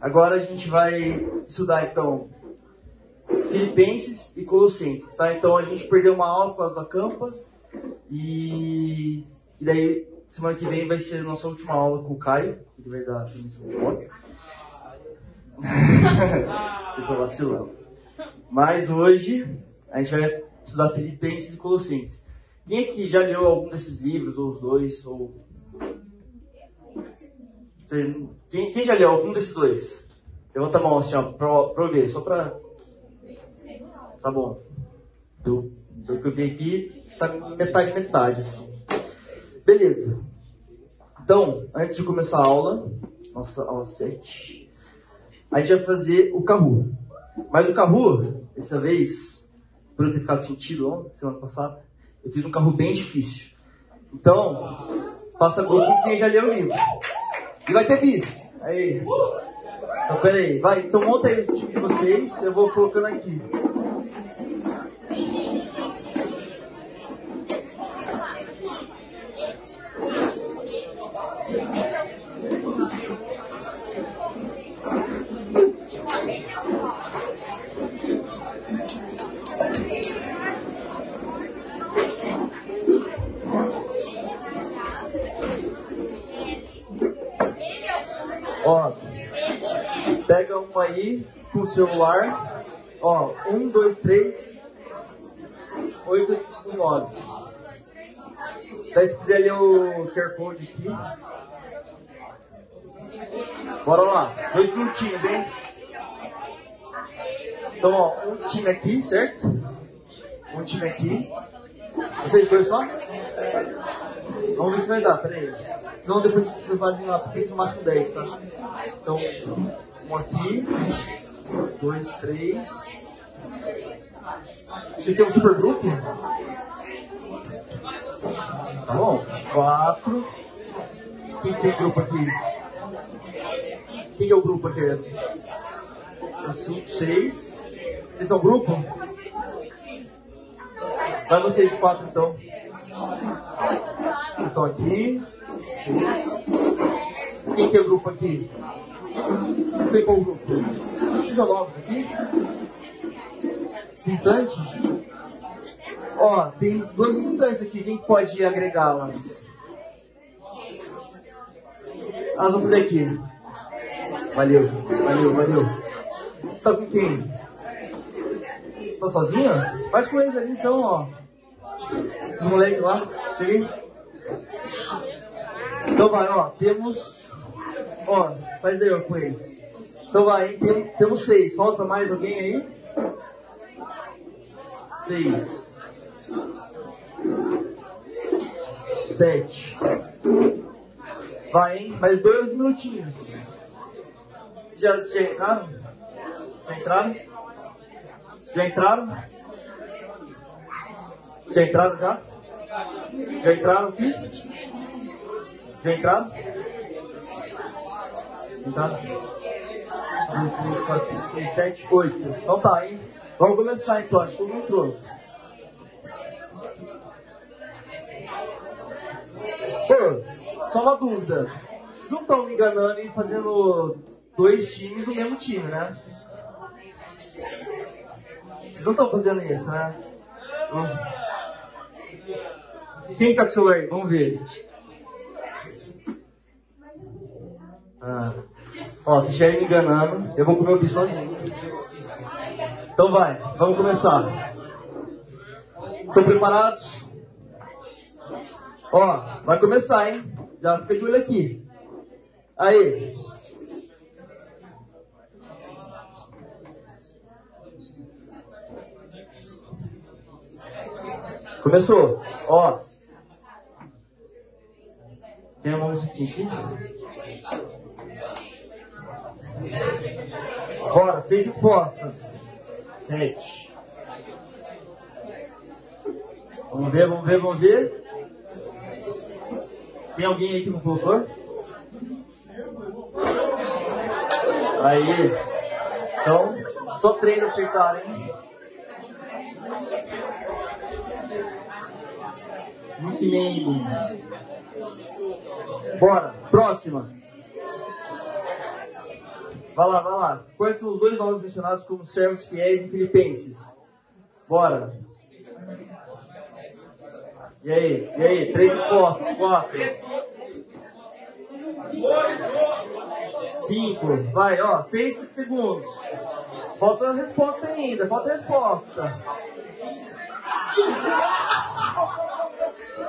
Agora a gente vai estudar então Filipenses e Colossenses, tá? Então a gente perdeu uma aula por causa da campa e, e daí semana que vem vai ser a nossa última aula com o Caio, que vai dar a transmissão de moto. Vacilando. Mas hoje a gente vai estudar Filipenses e Colossenses. Quem aqui já leu algum desses livros, ou os dois, ou... Quem, quem já leu algum desses dois? Levanta a mão assim, ó, pra, pra eu ver, só pra... Tá bom. Do, do que eu vi aqui, tá metade, metade, assim. Beleza. Então, antes de começar a aula, nossa aula 7, a gente vai fazer o Kahoot. Mas o Kahoot, dessa vez, por eu ter ficado sentido ontem, semana passada, eu fiz um carro bem difícil. Então, faça grupo quem já leu o livro. E vai ter bis. Aí. Então, peraí. Vai, então monta aí o time de vocês. Eu vou colocando aqui. Ó, pega uma aí com o celular. Ó, um, dois, três, oito, nove. Daí se quiser ler o QR Code aqui. Bora lá, dois minutinhos, hein? Então, ó, um time aqui, certo? Um time aqui. Vocês dois só? Vamos ver se vai dar, peraí. Senão depois vocês fazem lá, porque são mais com 10, tá? Então, um aqui, dois, três. Você tem um super grupo? Tá bom? Quatro. Quem tem grupo aqui? Quem é o grupo aqui? Cinco, seis. Vocês são grupo? Vai vocês quatro então. Estão aqui. Quem tem o grupo aqui? Vocês têm qual grupo? Novos aqui? Visitante? Ó, tem duas visitantes aqui. Quem pode agregá-las? Elas vão fazer aqui. Valeu, valeu, valeu. Você está com quem? Tá sozinha? Faz com eles ali então, ó. Os moleques lá. Cheguei. Então vai, ó. Temos. Ó, faz aí, ó, com eles. Então vai, Tem, temos seis. Falta mais alguém aí? Seis. Sete. Vai, hein? Mais dois minutinhos. Vocês já, já entraram? Já entraram? Já entraram? Já entraram já? Já entraram aqui? Já entraram? Entraram? 1, 2, 3, 4, 5, 6, 7, 8. Então tá, hein? Vamos começar então, acho que entrou. Pô, só uma dúvida. Vocês não estão me enganando e fazendo dois times do mesmo time, né? Vocês não estão fazendo isso, né? Quem tá com o celular aí? Vamos ver. Ah. Ó, se estiver me enganando, eu vou comer o bicho sozinho. Então vai, vamos começar. Estão preparados? Ó, vai começar, hein? Já fica de olho aqui. Aí. Começou. Ó. Tem uma musiquinha aqui? Bora, seis respostas. Sete. Vamos ver, vamos ver, vamos ver. Tem alguém aí que não colocou? Aí. Então, só três acertaram, hein? Muito bem. Bora, próxima. Vai lá, vai lá. Quais são os dois nomes mencionados como servos fiéis em Filipenses? Bora. E aí? E aí? Três respostas. Quatro. Cinco. Vai, ó. Seis segundos. Falta a resposta ainda. Falta a resposta.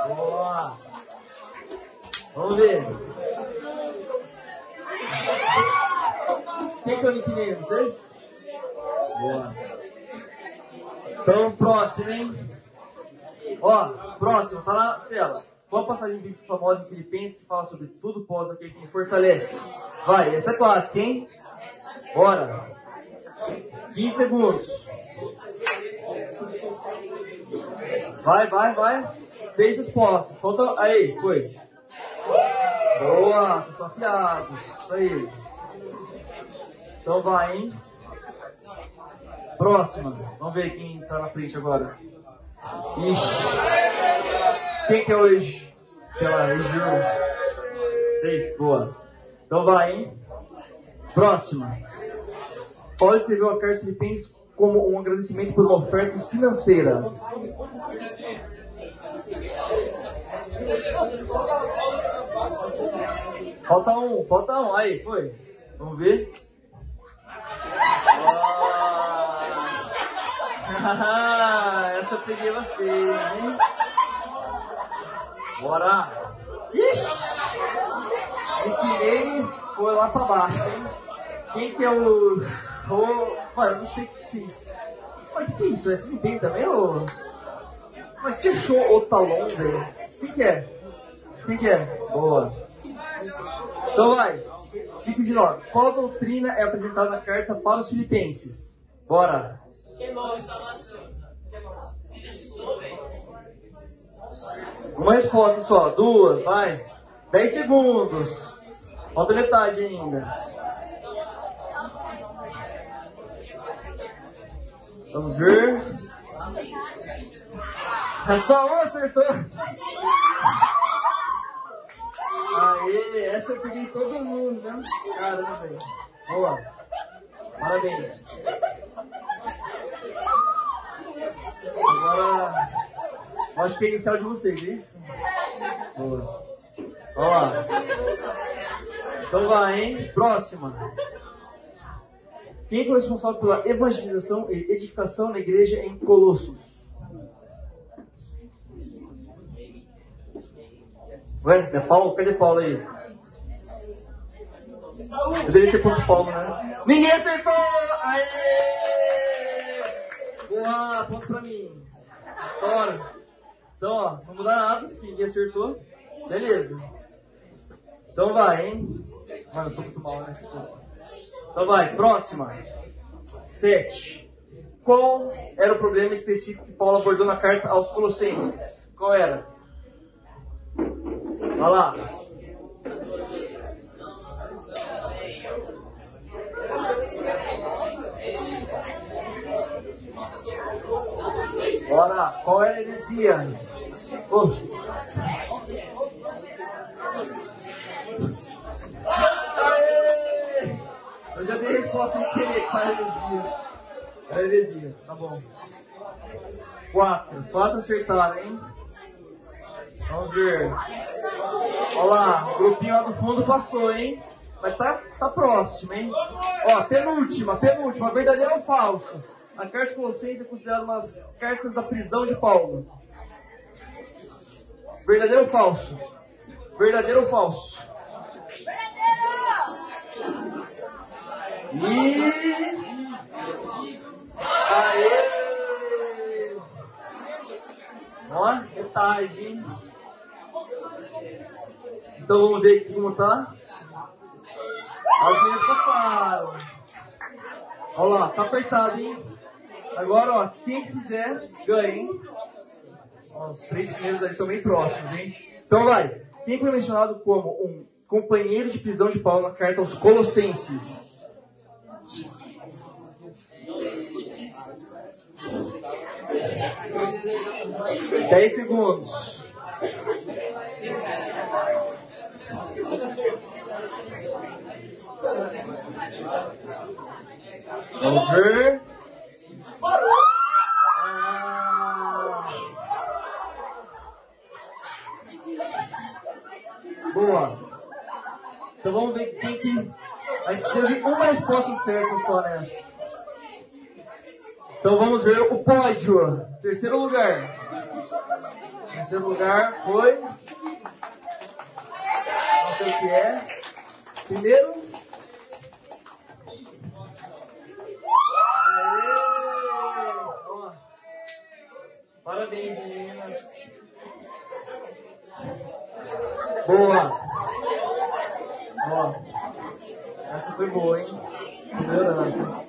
Boa. Vamos ver. Quem que eu liquidei? Vocês? Boa. Então, próximo, hein? Ó, próximo, tá na tela. Qual a passagem famosa em Filipenses que fala sobre tudo pós aquele que fortalece? Vai, essa é clássica, hein? Bora. 15 segundos. Vai, vai, vai. Seis respostas. Falta. Aí, foi. Boa, vocês são afiados. Isso aí. Então vai, hein? Próxima. Vamos ver quem tá na frente agora. Ixi. Quem que é hoje? Sei lá, é Gil. Seis, boa. Então vai, hein? Próxima. Paulo escreveu a carta Filipenses como um agradecimento por uma oferta financeira. Falta um, falta um. Aí, foi. Vamos ver. Ah, essa eu peguei você, hein? Bora! Ixi! Nickname foi lá pra baixo, hein? Quem que é o. Mano, não sei o que é isso. Mas o que, é isso? É SNP também ou. Mas que fechou o talão, velho? Quem que é? Quem que é? Boa. Então vai. 5 de 9. Qual doutrina é apresentada na carta para os filipenses? Bora. Uma resposta só, duas, vai. 10 segundos. Falta metade ainda. Vamos ver. É só um acertou. Aê, essa eu peguei todo mundo, né? Caramba, velho. Boa. Parabéns. Agora, acho que é de vocês, é isso? Boa. Ó. Então vai, hein? Próxima. Quem foi responsável pela evangelização e edificação na igreja em Colossos? Ué, é Paulo? Cadê Paulo aí? Eu deveria ter posto Paulo, né? Ninguém acertou! Aê! Boa, ponto pra mim. Bora. Então, ó, não muda nada, ninguém acertou. Beleza. Então vai, hein? Mano, eu sou muito mal, né? Então vai, próxima. Sete. Qual era o problema específico que Paulo abordou na carta aos Colossenses? Qual era? Olha lá. Bora, qual é a. Aê! Eu já dei resposta sem querer, qual é a heresia? É a heresia, tá bom. Quatro, quatro acertaram, hein? Vamos ver. Olha lá, o grupinho lá do fundo passou, hein? Mas tá, tá próximo, hein? Ó, penúltima, penúltima, verdadeiro ou falso? A carta de Colossenses é considerada uma das cartas da prisão de Paulo. Verdadeiro ou falso? Verdadeiro ou falso? E... Aê! Ó, metade, hein? Então vamos ver aqui como tá. As minhas passaram. Olha lá, tá apertado, hein? Agora, ó, quem quiser, ganha, hein? Ó, os três primeiros ali estão bem próximos, hein? Então vai. Quem foi mencionado como um companheiro de prisão de Paulo na carta aos Colossenses? Dez segundos. Vamos ver. Boa. Então vamos ver quem que. A gente teve uma resposta certa só nessa. Então vamos ver o pódio. Terceiro lugar. Terceiro lugar foi. Não sei o que é. Primeiro. Aê! Parabéns, meninas. Boa. Ó. Essa foi boa, hein? Melhorando.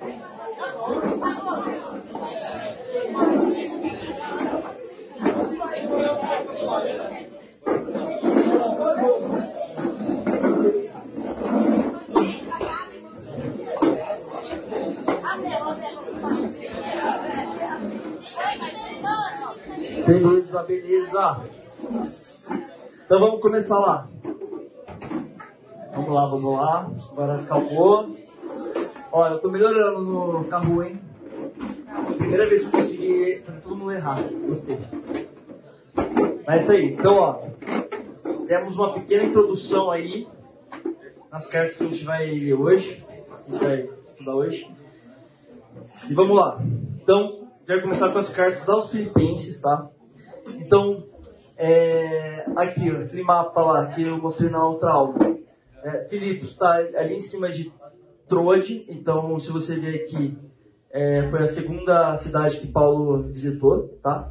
Beleza, beleza. Então vamos começar lá. Vamos lá, vamos lá. Agora acalmou. Olha, eu tô melhorando no carro, hein? Primeira vez que consegui fazer todo mundo errar. Gostei. É isso aí. Então, ó. Temos uma pequena introdução aí nas cartas que a gente vai ler hoje. A gente vai estudar hoje. E vamos lá. Então, quero começar com as cartas aos Filipenses, tá? Então, é, aqui, ó, aquele mapa lá que eu mostrei na outra aula. É, Filipos está ali em cima de Troade, então se você ver aqui, é, foi a segunda cidade que Paulo visitou, tá?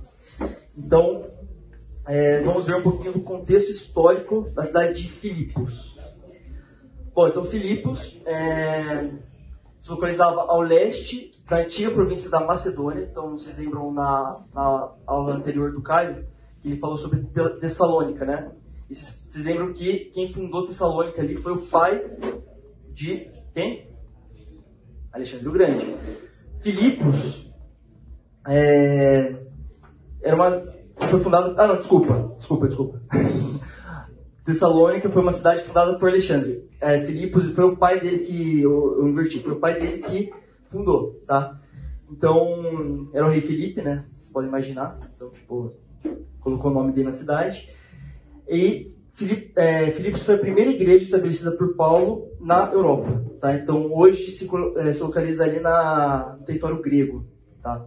Então, é, vamos ver um pouquinho do contexto histórico da cidade de Filipos. Bom, então Filipos é, se localizava ao leste da antiga província da Macedônia. Então, vocês lembram na, na aula anterior do Caio, que ele falou sobre Tessalônica, né? E vocês lembram que quem fundou Tessalônica ali foi o pai de quem? Alexandre o Grande. Filipos é, era uma, foi fundado. Ah, não, desculpa, desculpa, desculpa. Tessalônica foi uma cidade fundada por Alexandre. É, Filipos foi o pai dele que eu, eu inverti, foi o pai dele que fundou, tá? Então era o rei Filipe, né? Vocês podem imaginar. Então tipo colocou o nome dele na cidade. E Filip, é, Filipos foi a primeira igreja estabelecida por Paulo na Europa. Tá? Então hoje se, é, se localiza ali na, no território grego. Tá?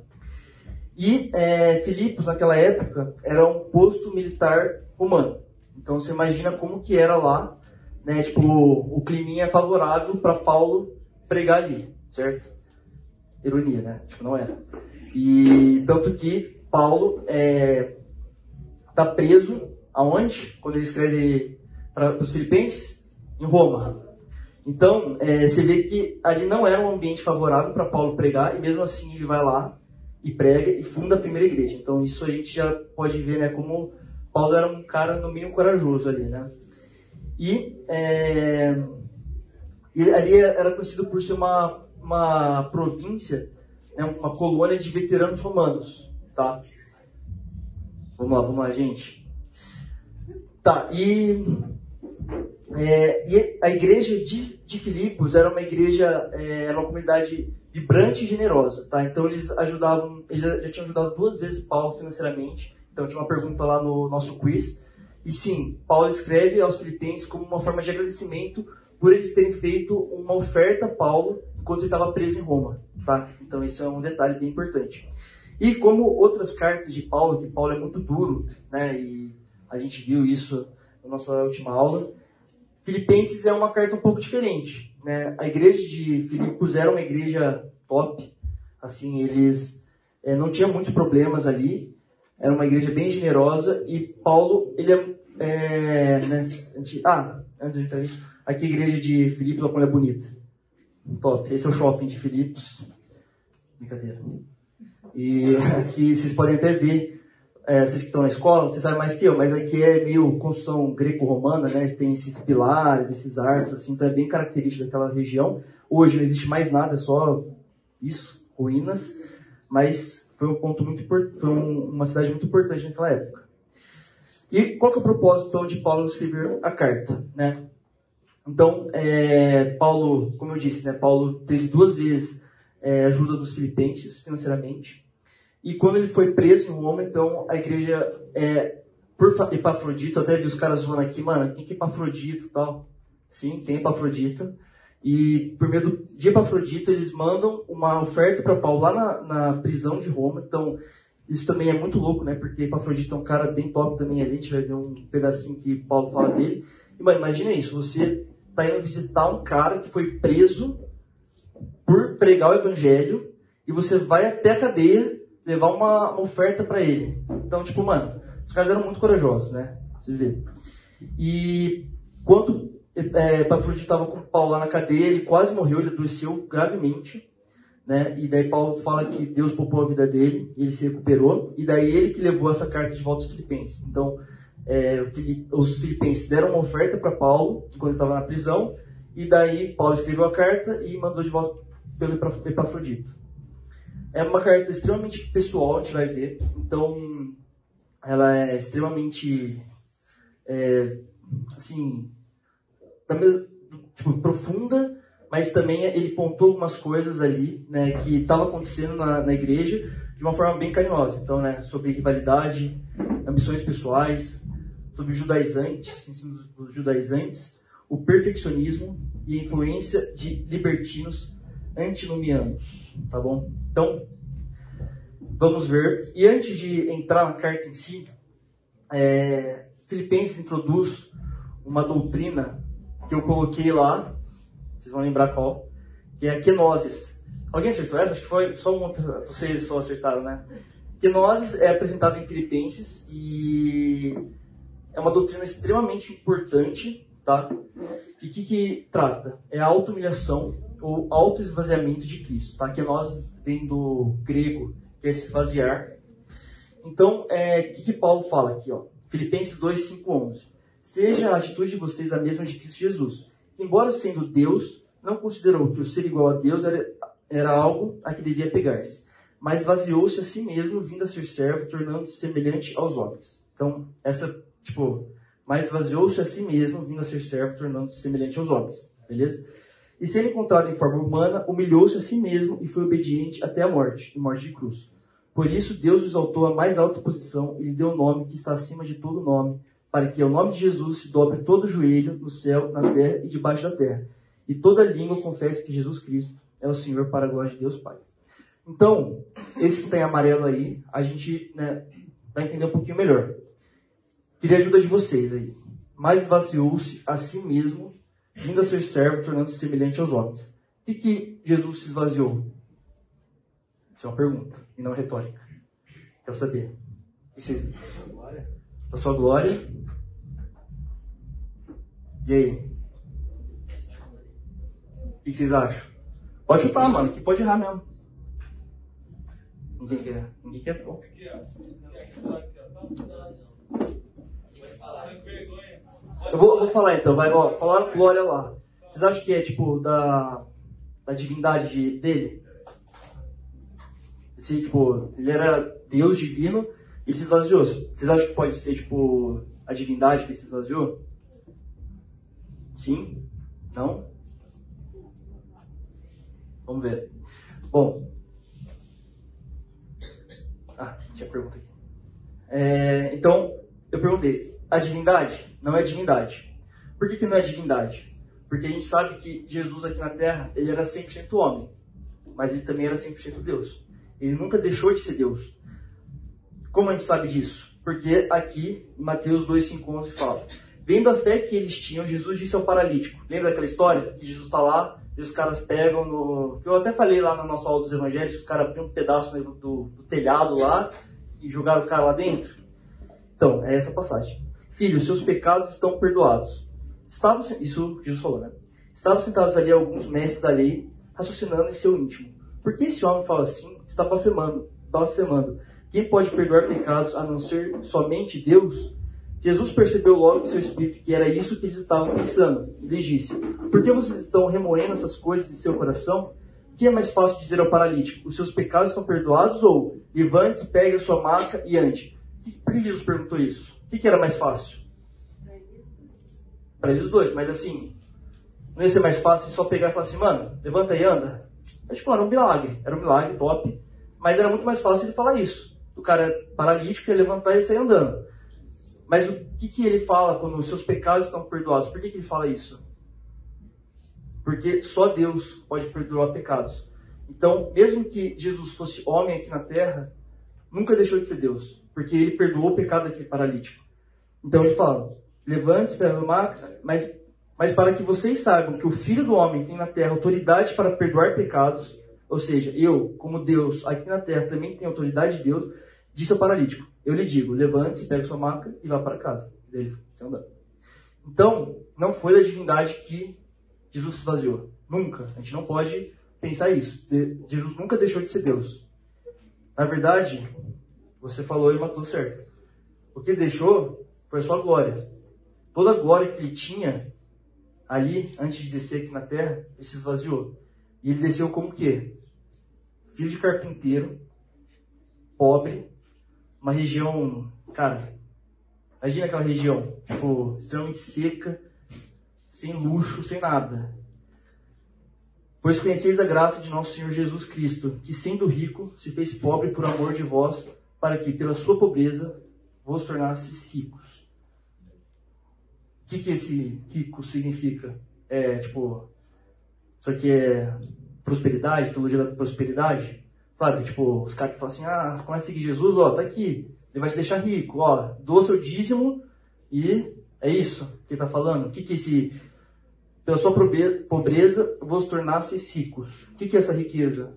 E é, Filipos, naquela época, era um posto militar romano. Então você imagina como que era lá, né? Tipo, o clima é favorável para Paulo pregar ali, certo? Ironia, né? Tipo, não era. E tanto que Paulo é, está preso aonde? Quando ele escreve para os filipenses? Em Roma. Então, é, você vê que ali não era um ambiente favorável para Paulo pregar, e mesmo assim ele vai lá e prega e funda a primeira igreja. Então, isso a gente já pode ver né, como Paulo era um cara no mínimo corajoso ali, né? E, é, e ali era conhecido por ser uma, uma província, né, uma colônia de veteranos romanos, tá? Vamos lá, vamos lá, gente. Tá, e, é, e a igreja de, de Filipos era uma igreja, é, era uma comunidade vibrante e generosa, tá? Então eles ajudavam, eles já, tinham ajudado duas vezes Paulo financeiramente. Então tinha uma pergunta lá no nosso quiz. E sim, Paulo escreve aos filipenses como uma forma de agradecimento por eles terem feito uma oferta a Paulo enquanto ele estava preso em Roma, tá? Então isso é um detalhe bem importante. E como outras cartas de Paulo, que Paulo é muito duro, né? E a gente viu isso na nossa última aula. Filipenses é uma carta um pouco diferente, né? A igreja de Filipos era uma igreja top, assim, eles é, não tinham muitos problemas ali, era uma igreja bem generosa e Paulo, ele é, é né, ah, antes de entrar nisso, aqui a igreja de Filipos, olha como é bonita, top, esse é o shopping de Filipos, brincadeira. E aqui vocês podem até ver, é, vocês que estão na escola, vocês sabem mais que eu, mas aqui é meio construção greco-romana, né? Tem esses pilares, esses arcos, assim, então é bem característico daquela região. Hoje não existe mais nada, é só isso, ruínas, mas foi um ponto muito foi uma cidade muito importante naquela época. E qual que é o propósito então de Paulo escrever a carta, né? Então, é, Paulo, como eu disse, né, Paulo teve duas vezes é, ajuda dos filipenses financeiramente. E quando ele foi preso em Roma, então a igreja, é, por Epafrodito, até vi os caras zoando aqui, mano, quem que é Epafrodito e tal? Sim, tem Epafrodita. E por meio de Epafrodito, eles mandam uma oferta para Paulo lá na, na, prisão de Roma. Então, isso também é muito louco, né? Porque Epafrodito é um cara bem top também. A gente vai ver um pedacinho que Paulo fala dele. E, mano, imagina isso, você tá indo visitar um cara que foi preso por pregar o evangelho e você vai até a cadeia levar uma, uma oferta para ele. Então, tipo, mano, os caras eram muito corajosos, né? Você vê. E quando é, Epafrodito estava com Paulo lá na cadeia, ele quase morreu, ele adoeceu gravemente. Né? E daí Paulo fala que Deus poupou a vida dele, ele se recuperou, e daí ele que levou essa carta de volta aos filipenses. Então, é, os filipenses deram uma oferta para Paulo, quando ele estava na prisão, e daí Paulo escreveu a carta e mandou de volta pelo Epafrodito. É uma carta extremamente pessoal, a gente vai ver. Então, ela é extremamente, é, assim, tipo, profunda, mas também ele pontou algumas coisas ali, né, que estavam acontecendo na, na igreja de uma forma bem carinhosa. Então, né, sobre rivalidade, ambições pessoais, sobre judaizantes, ensinos dos judaizantes, o perfeccionismo e a influência de libertinos antinomianos, tá bom? Então, vamos ver. E antes de entrar na carta em si, é, Filipenses introduz uma doutrina que eu coloquei lá, vocês vão lembrar qual, que é a kenosis. Alguém acertou essa? Acho que foi só uma vocês só acertaram, né? Kenosis é apresentado em Filipenses e é uma doutrina extremamente importante, tá? E o que, que trata? É a auto-humilhação ou auto-esvaziamento de Cristo, tá? Kenosis vem do grego, que é se esvaziar. Então, o é, que, que Paulo fala aqui, ó? Filipenses 2, 5, 11. Seja a atitude de vocês a mesma de Cristo Jesus, que, embora sendo Deus, não considerou que o ser igual a Deus era, era algo a que devia pegar-se, mas vaziou-se a si mesmo, vindo a ser servo, tornando-se semelhante aos homens. Então, essa, tipo, mas vaziou-se a si mesmo, vindo a ser servo, tornando-se semelhante aos homens. Beleza? E sendo encontrado em forma humana, humilhou-se a si mesmo e foi obediente até a morte, e morte de cruz. Por isso, Deus o exaltou à mais alta posição e lhe deu o um nome que está acima de todo nome, para que ao nome de Jesus se dobre todo o joelho no céu, na terra e debaixo da terra, e toda língua confesse que Jesus Cristo é o Senhor para a glória de Deus Pai. Então, esse que está em amarelo aí, a gente né, vai entender um pouquinho melhor. Queria a ajuda de vocês aí. Mas vaciou-se a si mesmo, vindo a ser servo, tornando-se semelhante aos homens. O que, Jesus se esvaziou? Isso é uma pergunta, e não retórica. Quero saber. E se... A sua glória e aí? O que vocês acham? Pode chutar, mano, que pode errar mesmo. Ninguém quer. Ninguém quer bom. Eu vou, vou falar então, vai, ó, falaram glória lá. Vocês acham que é tipo da, da divindade de, dele? Esse, tipo, ele era Deus divino e ele se esvaziou. Vocês acham que pode ser tipo a divindade que se esvaziou? Sim? Não? Vamos ver. Bom. Ah, tinha pergunta aqui. É, então, eu perguntei: a divindade não é divindade. Por que, que não é divindade? Porque a gente sabe que Jesus aqui na Terra, ele era 100% homem, mas ele também era 100% Deus. Ele nunca deixou de ser Deus. Como a gente sabe disso? Porque aqui, em Mateus 2,5,11 fala Vendo a fé que eles tinham, Jesus disse ao paralítico. Lembra daquela história? Que Jesus está lá e os caras pegam no. Eu até falei lá na nossa aula dos evangelhos, os caras abriram um pedaço do, do, do, telhado lá e jogaram o cara lá dentro. Então, é essa passagem. Filho, seus pecados estão perdoados. Estavam, isso Jesus falou, né? Estavam sentados ali alguns mestres da lei, raciocinando em seu íntimo. Por que esse homem fala assim? Está blasfemando. blasfemando. Quem pode perdoar pecados a não ser somente Deus? Jesus percebeu logo em seu espírito que era isso que eles estavam pensando. E lhes disse: Por que vocês estão remoendo essas coisas em seu coração? Que é mais fácil dizer ao paralítico? Os seus pecados estão perdoados? Ou levante-se, pegue a sua maca e ande? Por que Jesus perguntou isso? O que era mais fácil? Para eles dois, mas assim, Não ia ser mais fácil só pegar e falar assim, mano, levanta e anda? Mas, tipo, era um milagre. Era um milagre, top. Mas era muito mais fácil ele falar isso. O cara paralítico ia levantar e sair andando. Mas o que, que ele fala quando os seus pecados estão perdoados? Por que, que ele fala isso? Porque só Deus pode perdoar pecados. Então, mesmo que Jesus fosse homem aqui na terra, nunca deixou de ser Deus. Porque ele perdoou o pecado daquele paralítico. Então ele fala: levante-se para arrumar, mas, mas para que vocês saibam que o Filho do Homem tem na terra autoridade para perdoar pecados, ou seja, eu, como Deus, aqui na terra também tenho autoridade de Deus, disse ao paralítico: Eu lhe digo, levante-se, pegue sua maca e vá para casa. Ele Então, não foi da divindade que Jesus se esvaziou. Nunca. A gente não pode pensar isso. Jesus nunca deixou de ser Deus. Na verdade, você falou e matou certo. O que deixou foi a sua glória. Toda a glória que ele tinha ali, antes de descer aqui na terra, ele se esvaziou. E ele desceu como quê? Filho de carpinteiro, pobre, uma região, cara, imagina aquela região, tipo, extremamente seca, sem luxo, sem nada. Pois conheceis a graça de nosso Senhor Jesus Cristo, que sendo rico, se fez pobre por amor de vós, para que, pela sua pobreza, vos tornasseis ricos. O que, que esse rico significa? É, tipo, isso aqui é prosperidade, teologia da prosperidade? Sabe, tipo, os caras que falam assim, ah, começa a seguir Jesus, ó, tá aqui, ele vai te deixar rico, ó, doa seu dízimo e é isso que ele tá falando. O que que esse, pela sua pobreza, vos tornasseis ricos. O que que é essa riqueza?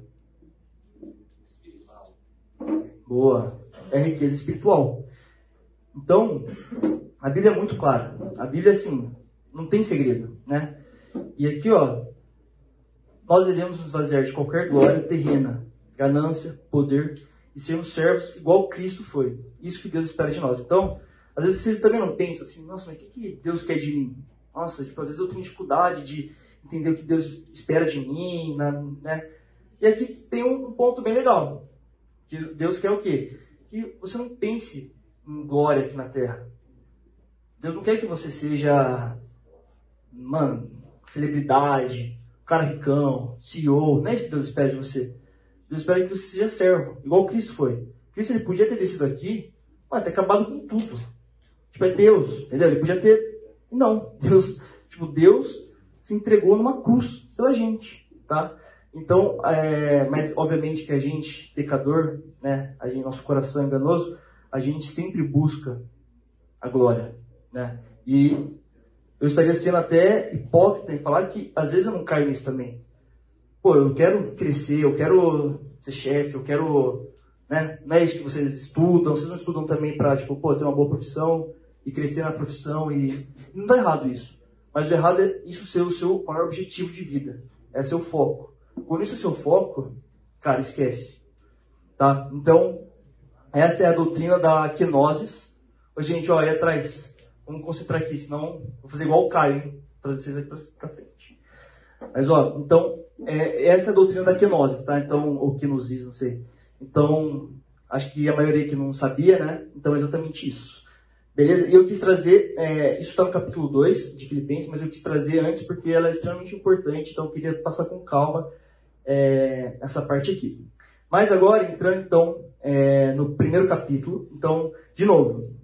Boa, é riqueza espiritual. Então, a Bíblia é muito clara. A Bíblia, assim, não tem segredo, né? E aqui, ó, nós devemos nos esvaziar de qualquer glória terrena, ganância, poder e sermos servos igual Cristo foi. Isso que Deus espera de nós. Então, às vezes vocês também não pensam assim, nossa, mas o que, que Deus quer de mim? Nossa, tipo, às vezes eu tenho dificuldade de entender o que Deus espera de mim, né? E aqui tem um ponto bem legal. Que Deus quer o quê? Que você não pense em glória aqui na terra. Deus não quer que você seja, mano, celebridade, cara ricão, CEO. Não é isso que Deus espera de você. Deus espera que você seja servo, igual Cristo foi. Cristo ele podia ter descido aqui, mas ter acabado com tudo. Tipo, é Deus, entendeu? Ele podia ter. Não, Deus, tipo, Deus se entregou numa cruz pela gente, tá? Então, é, mas obviamente que a gente, pecador, né, a gente, nosso coração enganoso, a gente sempre busca a glória, né? E eu estaria sendo até hipócrita em falar que às vezes eu não caio nisso também. Pô, eu quero crescer, eu quero ser chefe, eu quero, né? Não é isso que vocês estudam, vocês não estudam também para, tipo, pô, ter uma boa profissão e crescer na profissão e não dá errado isso. Mas o errado é isso ser o seu maior objetivo de vida, é seu foco. Quando isso é seu foco, cara, esquece. Tá? Então, essa é a doutrina da kenosis. Ô, gente, ó, aí atrás. Vamos concentrar aqui, senão vou fazer igual o Caio, hein? Trazer vocês aqui pra, frente. Mas, ó, então, é, essa é a doutrina da kenosis, tá? Então, ou kenosis, não sei. Então, acho que a maioria que não sabia, né? Então, é exatamente isso. Beleza? E eu quis trazer, é, isso está no capítulo 2 de Filipenses, mas eu quis trazer antes porque ela é extremamente importante, então eu queria passar com calma é, essa parte aqui. Mas agora, entrando então é, no primeiro capítulo, então, de novo,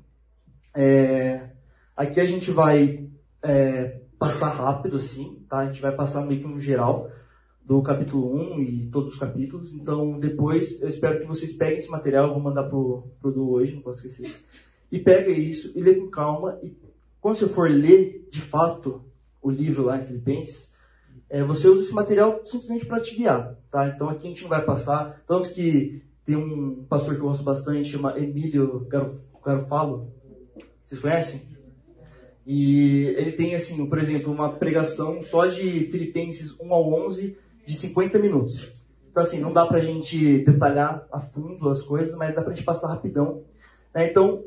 é, aqui a gente vai é, passar rápido, assim, tá? A gente vai passar meio que um geral do capítulo 1 e todos os capítulos. Então, depois, eu espero que vocês peguem esse material, vou mandar pro, pro do hoje, não posso esquecer. E pega isso e lê com calma. E quando você for ler, de fato, o livro lá em Filipenses, é, você usa esse material simplesmente para te guiar, tá? Então aqui a gente não vai passar, tanto que tem um pastor que eu gosto bastante, chama Emílio Garofalo, vocês conhecem? E ele tem, assim, por exemplo, uma pregação só de Filipenses 1 ao 11 de 50 minutos. Então, assim, não dá pra gente detalhar a fundo as coisas, mas dá pra gente passar rapidão. Né? Então,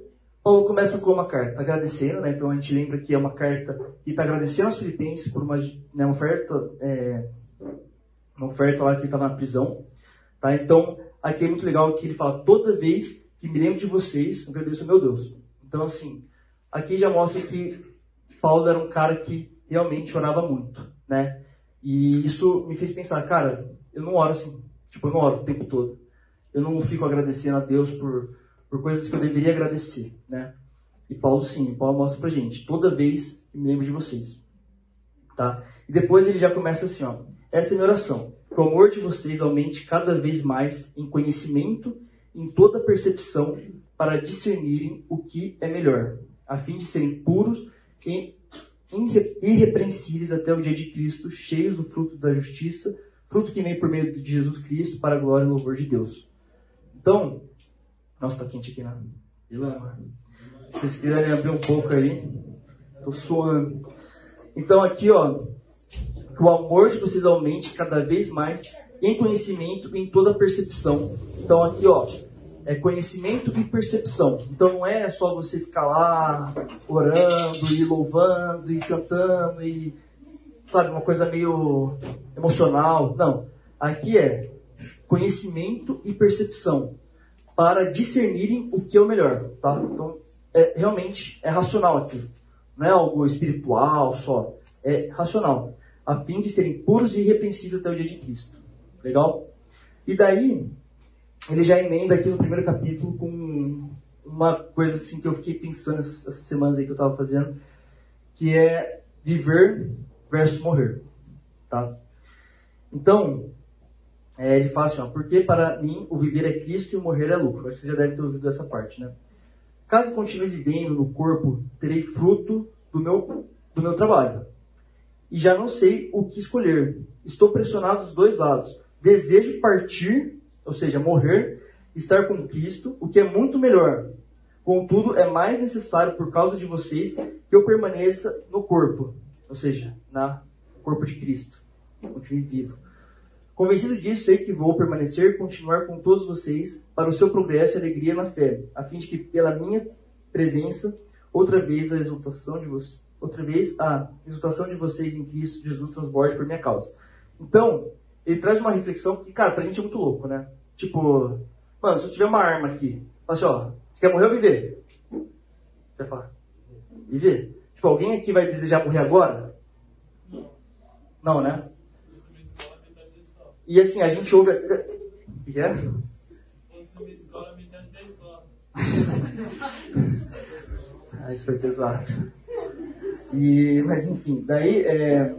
Paulo começa com uma carta agradecendo, né? Então a gente lembra que é uma carta que está agradecendo aos filipenses por uma, né, uma oferta, é, uma oferta lá que ele estava na prisão, tá? Então aqui é muito legal que ele fala toda vez que me lembro de vocês, agradeço ao meu Deus. Então assim, aqui já mostra que Paulo era um cara que realmente orava muito, né? E isso me fez pensar, cara, eu não oro assim, tipo, eu não oro o tempo todo. Eu não fico agradecendo a Deus por, por coisas que eu deveria agradecer, né? E Paulo sim, Paulo mostra pra gente, toda vez que me lembro de vocês, tá? E depois ele já começa assim, ó, essa é a minha oração, que o amor de vocês aumente cada vez mais em conhecimento, em toda percepção, para discernirem o que é melhor, a fim de serem puros irrepreensíveis até o dia de Cristo, cheios do fruto da justiça, fruto que vem por meio de Jesus Cristo, para a glória e louvor de Deus. Então, nossa, tá quente aqui, né? Se vocês quiserem abrir um pouco aí, tô suando. Então, aqui, ó, que o amor de vocês aumente cada vez mais em conhecimento e em toda percepção. Então, aqui, ó, é conhecimento e percepção. Então não é só você ficar lá orando e louvando e cantando e sabe uma coisa meio emocional. Não, aqui é conhecimento e percepção para discernirem o que é o melhor, tá? Então é, realmente é racional aqui, não é algo espiritual só, é racional, a fim de serem puros e irrepreensíveis até o dia de Cristo. Legal? E daí ele já emenda aqui no primeiro capítulo com uma coisa assim que eu fiquei pensando essas semanas aí que eu estava fazendo, que é viver versus morrer, tá? Então, é, ele fala assim, ó, porque para mim o viver é Cristo e o morrer é lucro. Acho que você já deve ter ouvido essa parte, né? Caso continue vivendo no corpo, terei fruto do meu, do meu trabalho. E já não sei o que escolher. Estou pressionado dos dois lados. Desejo partir ou seja, morrer, estar com Cristo, o que é muito melhor. Contudo, é mais necessário por causa de vocês que eu permaneça no corpo, ou seja, no corpo de Cristo. Continue vivo. Convencido disso, sei que vou permanecer e continuar com todos vocês para o seu progresso e alegria na fé, a fim de que pela minha presença, outra vez a exultação de vocês, outra vez a exultação de vocês em Cristo Jesus transborde por minha causa. Então, ele traz uma reflexão que, cara, pra gente é muito louco, né? Tipo, mano, se eu tiver uma arma aqui, fala assim, ó, você quer morrer ou viver? Você vai falar, viver? Tipo, alguém aqui vai desejar morrer agora? Não, né? E assim, a gente ouve. O que é? ah, isso foi pesado. E, mas enfim, daí é.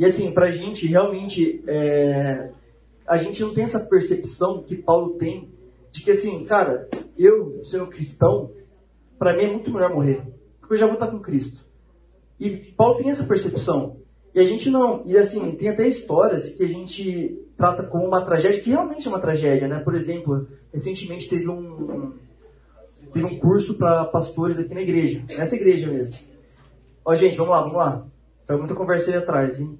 E assim, pra gente realmente é, a gente não tem essa percepção que Paulo tem de que assim, cara, eu sendo cristão, para mim é muito melhor morrer, porque eu já vou estar com Cristo. E Paulo tem essa percepção. E a gente não. E assim, tem até histórias que a gente trata como uma tragédia, que realmente é uma tragédia, né? Por exemplo, recentemente teve um, teve um curso para pastores aqui na igreja, nessa igreja mesmo. Ó, gente, vamos lá, vamos lá. Foi muita conversa aí atrás, hein?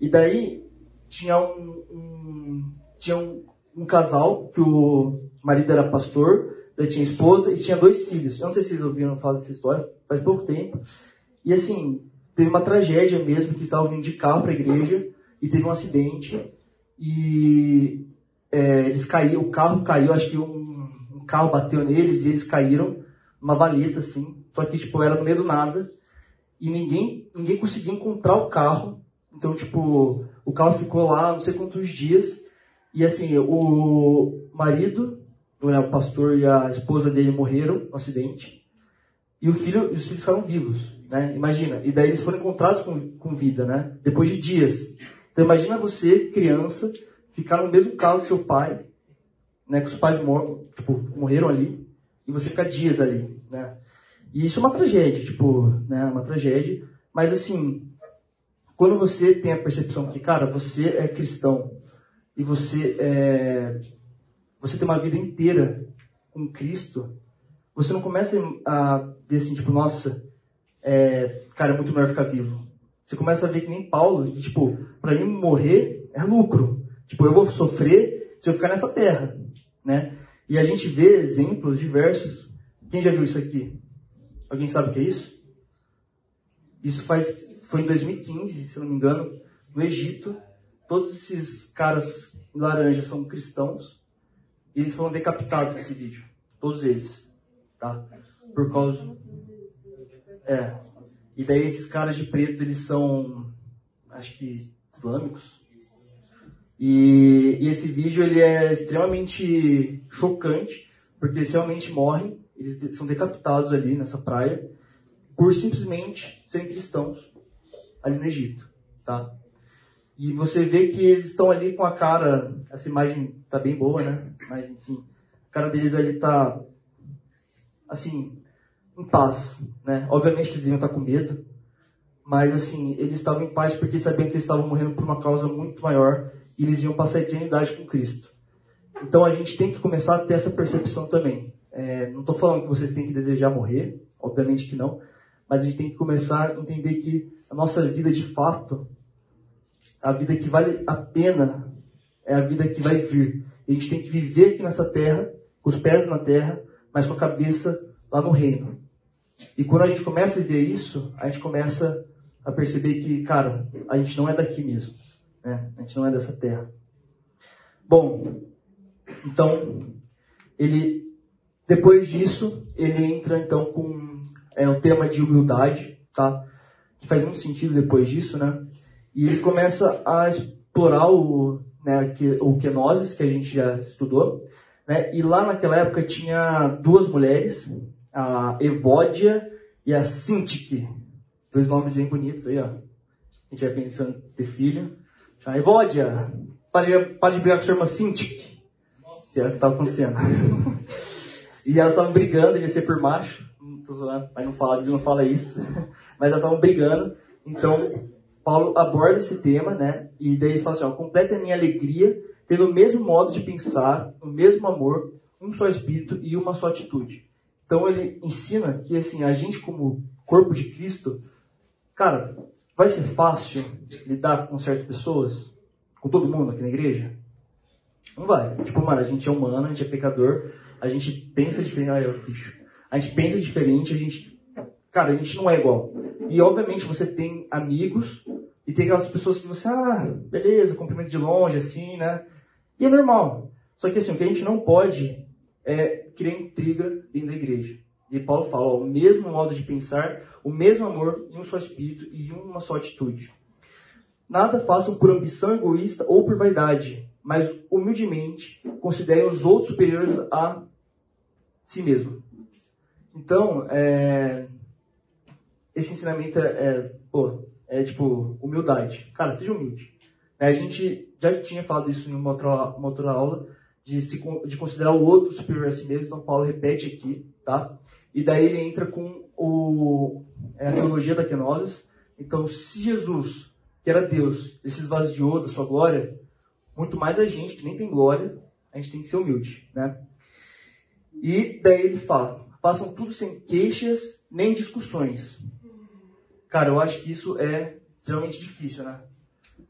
E daí tinha um, um tinha um, um, casal que o marido era pastor, ele tinha esposa e tinha dois filhos. Eu não sei se vocês ouviram falar dessa história, faz pouco tempo. E assim, teve uma tragédia mesmo, que eles estavam vindo de carro para a igreja e teve um acidente e é, eles caíram, o carro caiu, acho que um, um, carro bateu neles e eles caíram numa valeta assim, só que tipo era no meio do nada e ninguém ninguém conseguia encontrar o carro então, tipo, o carro ficou lá não sei quantos dias. E assim, o marido, né, o pastor e a esposa dele morreram no acidente. E o filho, os filhos ficaram vivos, né? Imagina. E daí eles foram encontrados com, com vida, né? Depois de dias. Então imagina você, criança, ficar no mesmo carro que seu pai, né? Que os pais mor tipo, morreram ali. E você ficar dias ali, né? E isso é uma tragédia, tipo, né? Uma tragédia. Mas assim, quando você tem a percepção que, cara, você é cristão e você é, você tem uma vida inteira com Cristo, você não começa a ver assim, tipo, nossa, é, cara, é muito melhor ficar vivo. Você começa a ver que nem Paulo, que, tipo, para mim morrer é lucro. Tipo, eu vou sofrer se eu ficar nessa terra, né? E a gente vê exemplos diversos. Quem já viu isso aqui? Alguém sabe o que é isso? Isso faz foi em 2015, se não me engano, no Egito. Todos esses caras laranja são cristãos e eles foram decapitados nesse vídeo. Todos eles. Tá? Por causa. É. E daí esses caras de preto, eles são, acho que, islâmicos. E, e esse vídeo, ele é extremamente chocante, porque eles realmente morrem, eles são decapitados ali nessa praia, por simplesmente serem cristãos ali no Egito, tá? E você vê que eles estão ali com a cara, essa imagem tá bem boa, né? Mas enfim, a cara deles ali tá assim, em paz, né? Obviamente que eles iam estar com medo, mas assim, eles estavam em paz porque sabiam que eles estavam morrendo por uma causa muito maior e eles iam passar a eternidade com Cristo. Então a gente tem que começar a ter essa percepção também. É, não estou falando que vocês têm que desejar morrer, obviamente que não, mas a gente tem que começar a entender que a nossa vida de fato, a vida que vale a pena, é a vida que vai vir. E a gente tem que viver aqui nessa terra, com os pés na terra, mas com a cabeça lá no reino. E quando a gente começa a ver isso, a gente começa a perceber que, cara, a gente não é daqui mesmo. Né? A gente não é dessa terra. Bom, então, ele, depois disso, ele entra então com é, um tema de humildade, tá? Que faz muito sentido depois disso, né? E ele começa a explorar o, né, que, o kenosis, que a gente já estudou, né? E lá naquela época tinha duas mulheres, a Evódia e a Sintique. Dois nomes bem bonitos aí, ó. A gente vai pensando em ter filho. A Evódia, para de, brigar com a sua irmã Sintique. Que era o que estava acontecendo. e elas estavam brigando, ia ser por macho tô zoando, mas não fala, não fala isso. Mas elas estavam brigando. Então, Paulo aborda esse tema, né? E daí ele fala assim, ó, completa a minha alegria, tendo o mesmo modo de pensar, o mesmo amor, um só espírito e uma só atitude. Então ele ensina que assim, a gente como corpo de Cristo, cara, vai ser fácil lidar com certas pessoas, com todo mundo aqui na igreja? Não vai. Tipo, mano, a gente é humano, a gente é pecador, a gente pensa diferente. Ah, eu, bicho a gente pensa diferente, a gente. Cara, a gente não é igual. E obviamente você tem amigos e tem aquelas pessoas que você, ah, beleza, cumprimento de longe, assim, né? E é normal. Só que assim, o que a gente não pode é criar intriga dentro da igreja. E Paulo fala, ó, o mesmo modo de pensar, o mesmo amor em um só espírito e uma só atitude. Nada façam por ambição egoísta ou por vaidade, mas humildemente considerem os outros superiores a si mesmo. Então, é, esse ensinamento é, é, pô, é tipo humildade. Cara, seja humilde. A gente já tinha falado isso em uma outra, uma outra aula, de, se, de considerar o outro superior a si mesmo, então Paulo repete aqui, tá? E daí ele entra com o, é, a teologia da kenosis. Então, se Jesus, que era Deus, ele se esvaziou da sua glória, muito mais a gente, que nem tem glória, a gente tem que ser humilde, né? E daí ele fala, façam tudo sem queixas nem discussões. Cara, eu acho que isso é extremamente difícil, né?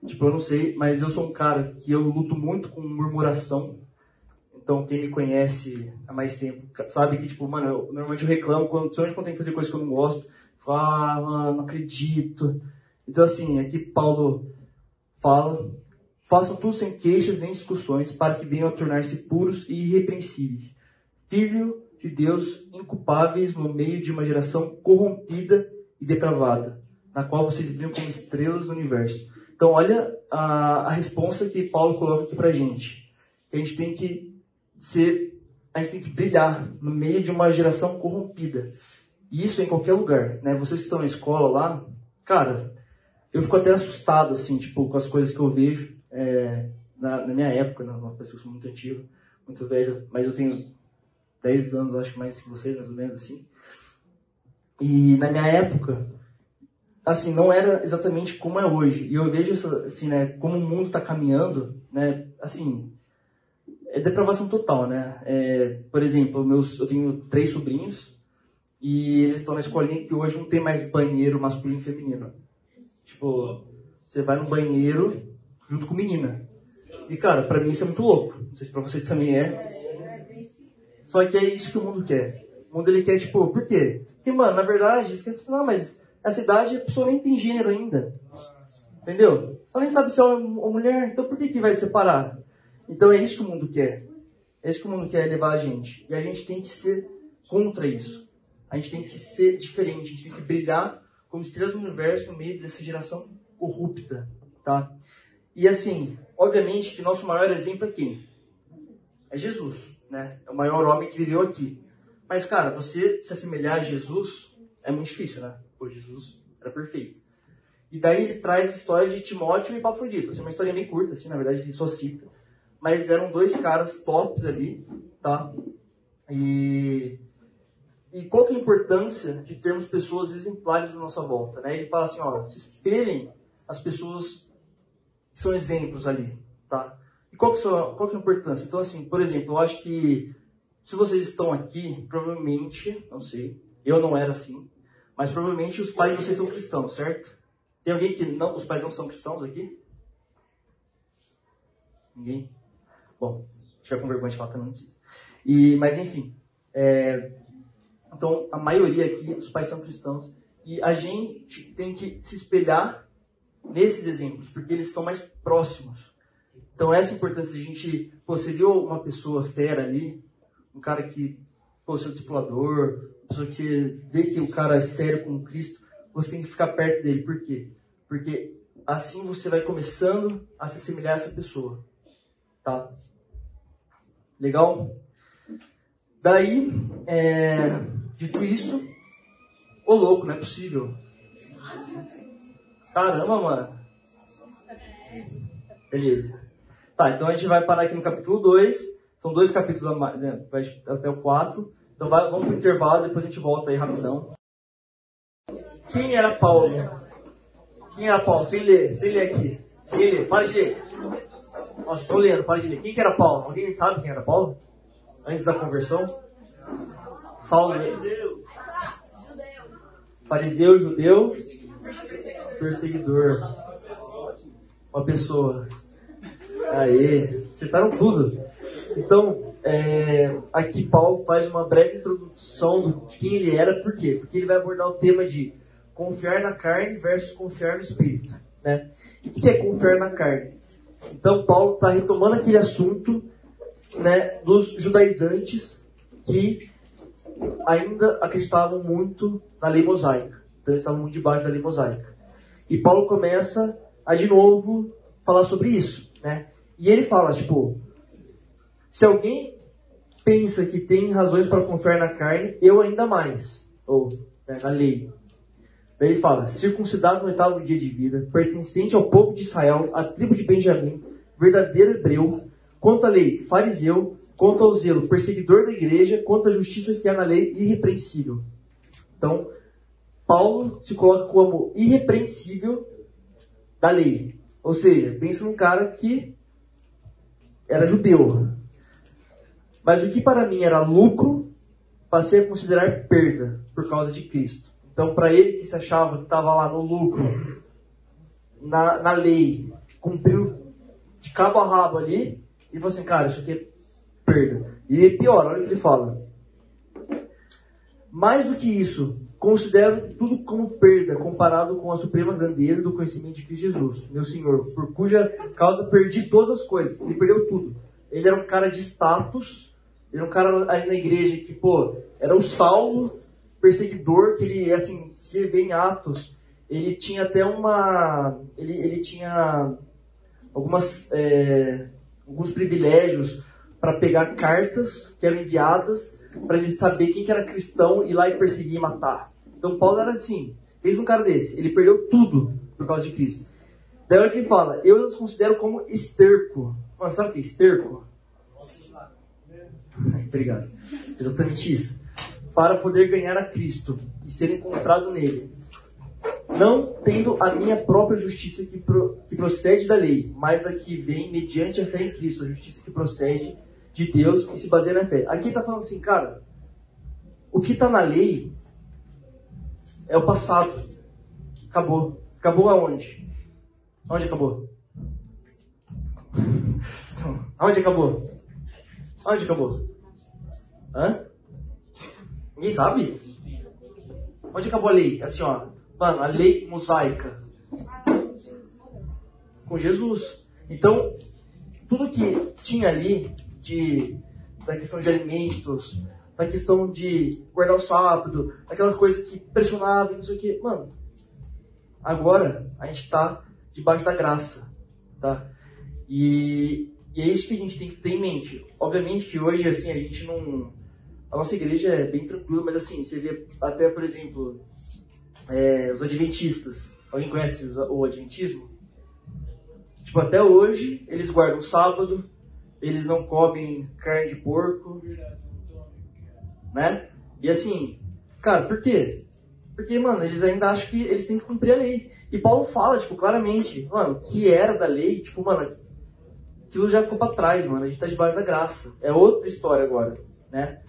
Tipo, eu não sei, mas eu sou um cara que eu luto muito com murmuração. Então, quem me conhece há mais tempo sabe que, tipo, mano, eu, normalmente eu reclamo, quando, principalmente quando tem que fazer coisa que eu não gosto. Falo, ah, mano, não acredito. Então, assim, aqui Paulo fala: façam tudo sem queixas nem discussões, para que venham a tornar-se puros e irrepreensíveis. Filho de Deus inculpáveis no meio de uma geração corrompida e depravada, na qual vocês brilham como estrelas do universo. Então, olha a, a resposta que Paulo coloca aqui pra gente. A gente tem que ser, a gente tem que brilhar no meio de uma geração corrompida. E isso em qualquer lugar, né? Vocês que estão na escola lá, cara, eu fico até assustado, assim, tipo, com as coisas que eu vejo é, na, na, minha época, né? uma pessoa muito antiga, muito velha, mas eu tenho 10 anos, acho que mais que vocês, mais ou menos assim. E na minha época, assim, não era exatamente como é hoje. E eu vejo assim, né, como o mundo está caminhando, né, assim, é depravação total, né? É, por exemplo, meus, eu tenho três sobrinhos e eles estão na escolinha que hoje não tem mais banheiro masculino e feminino. Tipo, você vai no banheiro junto com menina. E cara, pra mim isso é muito louco. Não sei se pra vocês também é. Só que é isso que o mundo quer. O mundo ele quer, tipo, por quê? Porque, mano, na verdade, isso que assim, não, mas essa idade a pessoa nem tem gênero ainda. Entendeu? Ela nem sabe se é homem ou mulher, então por que, que vai separar? Então é isso que o mundo quer. É isso que o mundo quer levar a gente. E a gente tem que ser contra isso. A gente tem que ser diferente, a gente tem que brilhar como estrelas do universo no meio dessa geração corrupta, tá? E assim, obviamente que nosso maior exemplo é quem? É Jesus, né? É o maior homem que viveu aqui. Mas, cara, você se assemelhar a Jesus é muito difícil, né? Pô, Jesus era perfeito. E daí ele traz a história de Timóteo e Epafrodito. Assim, uma história bem curta, assim, na verdade ele só cita. Mas eram dois caras tops ali, tá? E, e qual que é a importância de termos pessoas exemplares na nossa volta, né? Ele fala assim, ó, se espelhem as pessoas que são exemplos ali, tá? E qual que, qual que é a importância? Então, assim, por exemplo, eu acho que se vocês estão aqui, provavelmente, não sei, eu não era assim, mas provavelmente os pais de vocês são cristãos, certo? Tem alguém que não, os pais não são cristãos aqui? Ninguém? Bom, se tiver com vergonha de falar, não precisa. E, mas enfim, é, então a maioria aqui, os pais são cristãos, e a gente tem que se espelhar nesses exemplos, porque eles são mais próximos. Então essa importância de a gente, você viu uma pessoa fera ali, um cara que, pô, seu discipulador, uma pessoa que você vê que o cara é sério com Cristo, você tem que ficar perto dele. Por quê? Porque assim você vai começando a se assemelhar a essa pessoa. Tá? Legal? Daí, é, dito isso, ô louco, não é possível. Caramba, mano. Beleza. Tá, então a gente vai parar aqui no capítulo 2. São dois capítulos né, até o 4. Então vai, vamos pro intervalo, depois a gente volta aí rapidão. Quem era Paulo? Quem era Paulo? Sem ler, sem ler aqui. Quem lê? Para de ler. Nossa, estou lendo, para de ler. Quem que era Paulo? Alguém sabe quem era Paulo? Antes da conversão? Saulo. Fariseu. Fariseu, judeu. Perseguidor. Uma pessoa. Aê, acertaram tudo. Então, é, aqui Paulo faz uma breve introdução de quem ele era, por quê? Porque ele vai abordar o tema de confiar na carne versus confiar no espírito. Né? O que é confiar na carne? Então, Paulo está retomando aquele assunto né, dos judaizantes que ainda acreditavam muito na lei mosaica. Então, eles estavam muito debaixo da lei mosaica. E Paulo começa a, de novo, falar sobre isso. Né? E ele fala, tipo, se alguém pensa que tem razões para confiar na carne, eu ainda mais. Ou né, na lei. Ele fala: circuncidado no oitavo dia de vida, pertencente ao povo de Israel, à tribo de Benjamim, verdadeiro hebreu, quanto à lei, fariseu, quanto ao zelo, perseguidor da igreja, quanto à justiça que há na lei, irrepreensível. Então, Paulo se coloca como irrepreensível da lei. Ou seja, pensa num cara que era judeu. Mas o que para mim era lucro, passei a considerar perda por causa de Cristo. Então, para ele que se achava que estava lá no lucro, na, na lei, cumpriu de cabo a rabo ali, e falou assim, cara, isso aqui é perda. E pior, olha o que ele fala. Mais do que isso, considero tudo como perda comparado com a suprema grandeza do conhecimento de Cristo Jesus, meu Senhor, por cuja causa perdi todas as coisas. Ele perdeu tudo. Ele era um cara de status, era um cara ali na igreja que, pô, era o Saulo perseguidor que ele, assim, se vê em Atos, ele tinha até uma... Ele, ele tinha algumas, é, alguns privilégios para pegar cartas que eram enviadas para ele saber quem que era cristão, ir lá e perseguir e matar. Então Paulo era assim, fez um cara desse, ele perdeu tudo por causa de Cristo. Daí olha que ele fala, eu os considero como esterco. Mas sabe o que é esterco? Obrigado. Exatamente isso para poder ganhar a Cristo e ser encontrado nele. Não tendo a minha própria justiça que, pro, que procede da lei, mas a que vem mediante a fé em Cristo, a justiça que procede de Deus e se baseia na fé. Aqui está falando assim, cara, o que está na lei é o passado. Acabou. Acabou aonde? Aonde acabou? Aonde acabou? Aonde acabou? Hã? Ninguém sabe? Onde acabou a lei? Assim, ó. Mano, a lei mosaica. Com Jesus. Então, tudo que tinha ali de, da questão de alimentos, da questão de guardar o sábado, aquelas coisas que pressionavam, não sei o que, mano, agora a gente está debaixo da graça, tá? E, e é isso que a gente tem que ter em mente. Obviamente que hoje, assim, a gente não... A nossa igreja é bem tranquila, mas assim, você vê até, por exemplo, é, os adventistas. Alguém conhece o adventismo? Tipo, até hoje, eles guardam sábado, eles não comem carne de porco, né? E assim, cara, por quê? Porque, mano, eles ainda acham que eles têm que cumprir a lei. E Paulo fala, tipo, claramente, mano, que era da lei, tipo, mano, aquilo já ficou para trás, mano. A gente tá debaixo da graça. É outra história agora, né?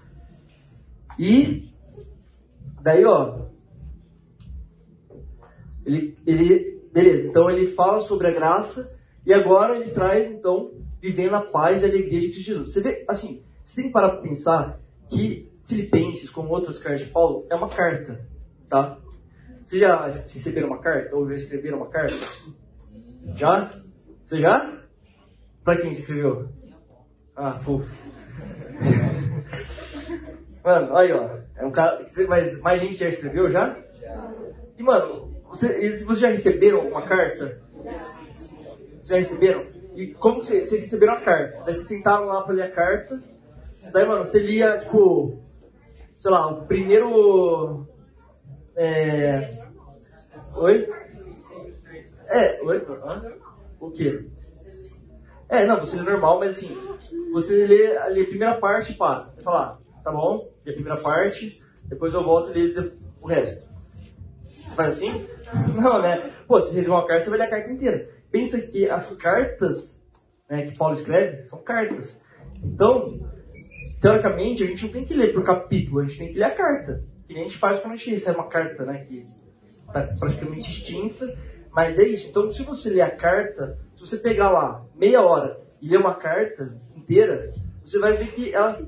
E daí, ó, ele, ele, beleza, então ele fala sobre a graça e agora ele traz, então, vivendo a paz e a alegria de Cristo Jesus. Você vê, assim, você tem que parar para pensar que Filipenses, como outras cartas de Paulo, é uma carta, tá? Vocês já receberam uma carta? Ou já escreveram uma carta? Já? Você já? Pra quem escreveu? Ah, fofo. Mano, aí ó. É um cara. Mas mais gente já escreveu já? E mano, você, vocês já receberam uma carta? Vocês já receberam? E como que vocês, vocês receberam a carta? Daí vocês sentaram lá pra ler a carta. Daí, mano, você lia, tipo, sei lá, o primeiro. É... Oi? É, oi? O quê? É, não, você lê normal, mas assim, você lê, lê a primeira parte e para. Você fala, ah, tá bom, lê a primeira parte, depois eu volto e leio o resto. Você faz assim? Não, né? Pô, se você receber uma carta, você vai ler a carta inteira. Pensa que as cartas né, que Paulo escreve são cartas. Então, teoricamente, a gente não tem que ler por capítulo, a gente tem que ler a carta. Que nem a gente faz quando a gente recebe uma carta, né? Que está praticamente extinta. Mas é isso. Então, se você ler a carta, você pegar lá meia hora e ler uma carta inteira, você vai ver que ela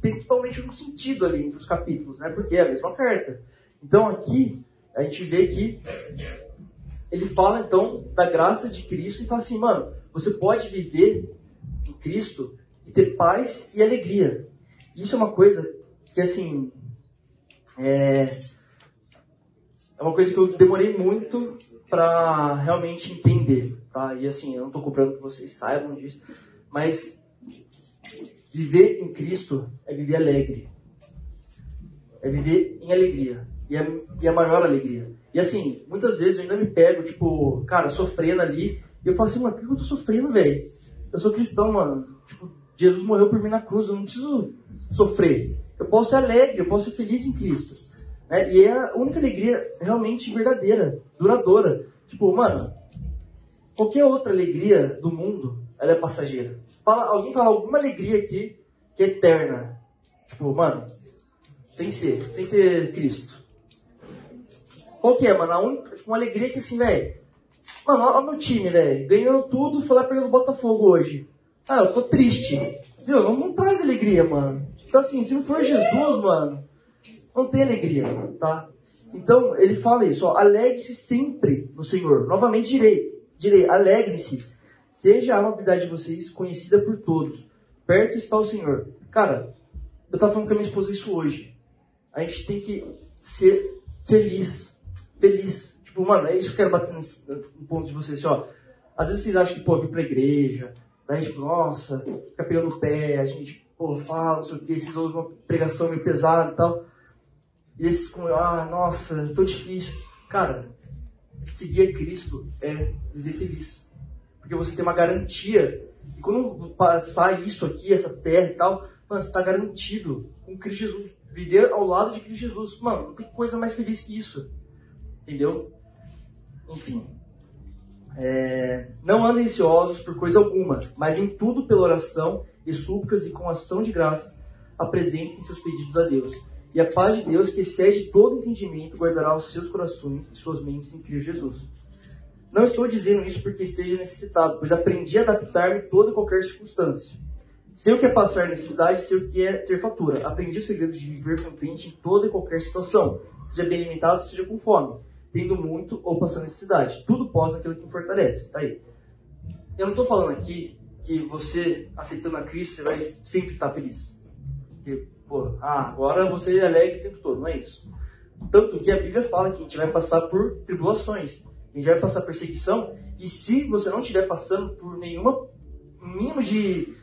tem totalmente um sentido ali entre os capítulos, né? Porque é a mesma carta. Então, aqui, a gente vê que ele fala, então, da graça de Cristo e fala assim, mano, você pode viver em Cristo e ter paz e alegria. Isso é uma coisa que, assim, é, é uma coisa que eu demorei muito para realmente entender, tá? E assim, eu não estou cobrando que vocês saibam disso, mas viver em Cristo é viver alegre. É viver em alegria. E é, e é a maior alegria. E assim, muitas vezes eu ainda me pego, tipo, cara, sofrendo ali. E eu falo assim, mano, por que eu tô sofrendo, velho? Eu sou cristão, mano. Tipo, Jesus morreu por mim na cruz, eu não preciso sofrer. Eu posso ser alegre, eu posso ser feliz em Cristo. Né? E é a única alegria realmente verdadeira, duradoura. Tipo, mano, qualquer outra alegria do mundo, ela é passageira. Fala, alguém fala alguma alegria aqui que é eterna. Tipo, mano, sem ser, sem ser Cristo. Qual que é, mano? A única, tipo, uma alegria que assim, velho. Mano, olha o meu time, velho. Ganhando tudo, foi lá pegando o Botafogo hoje. Ah, eu tô triste. Viu? Não, não traz alegria, mano. Então assim, se não for Jesus, mano, não tem alegria, tá? Então, ele fala isso, alegre-se sempre no Senhor. Novamente direi, direi, alegre-se. Seja a amabilidade de vocês conhecida por todos. Perto está o Senhor. Cara, eu tava falando com a minha esposa isso hoje. A gente tem que ser feliz. Feliz. Tipo, mano, é isso que eu quero bater no ponto de vocês, assim, ó. Às vezes vocês acham que, pô, vir pra igreja, daí, tipo, nossa, fica pegando o pé, a gente, pô, fala, não sei o que, vocês ouvem uma pregação meio pesada e tal. E esses com, ah, nossa, tô difícil. Cara, seguir a Cristo é viver feliz. Porque você tem uma garantia. E quando passar isso aqui, essa terra e tal, mano, você está garantido com Cristo Jesus. Viver ao lado de Cristo Jesus. Mano, não tem coisa mais feliz que isso. Entendeu? Enfim. É, não andem ansiosos por coisa alguma, mas em tudo pela oração e súplicas e com ação de graças apresentem seus pedidos a Deus e a paz de Deus, que excede todo entendimento, guardará os seus corações e suas mentes em Cristo Jesus. Não estou dizendo isso porque esteja necessitado, pois aprendi a adaptar-me toda e qualquer circunstância. Sei o que é passar necessidade, sei o que é ter fatura. Aprendi o segredo de viver contente em toda e qualquer situação, seja bem alimentado, seja com fome, tendo muito ou passando necessidade. Tudo pós aquilo que me fortalece. Tá aí. Eu não estou falando aqui que você, aceitando a Cristo, você vai sempre estar feliz. Porque pô, ah, agora você é alegre o tempo todo, não é isso. Tanto que a Bíblia fala que a gente vai passar por tribulações. A gente vai passar perseguição. E se você não estiver passando por nenhuma mínimo de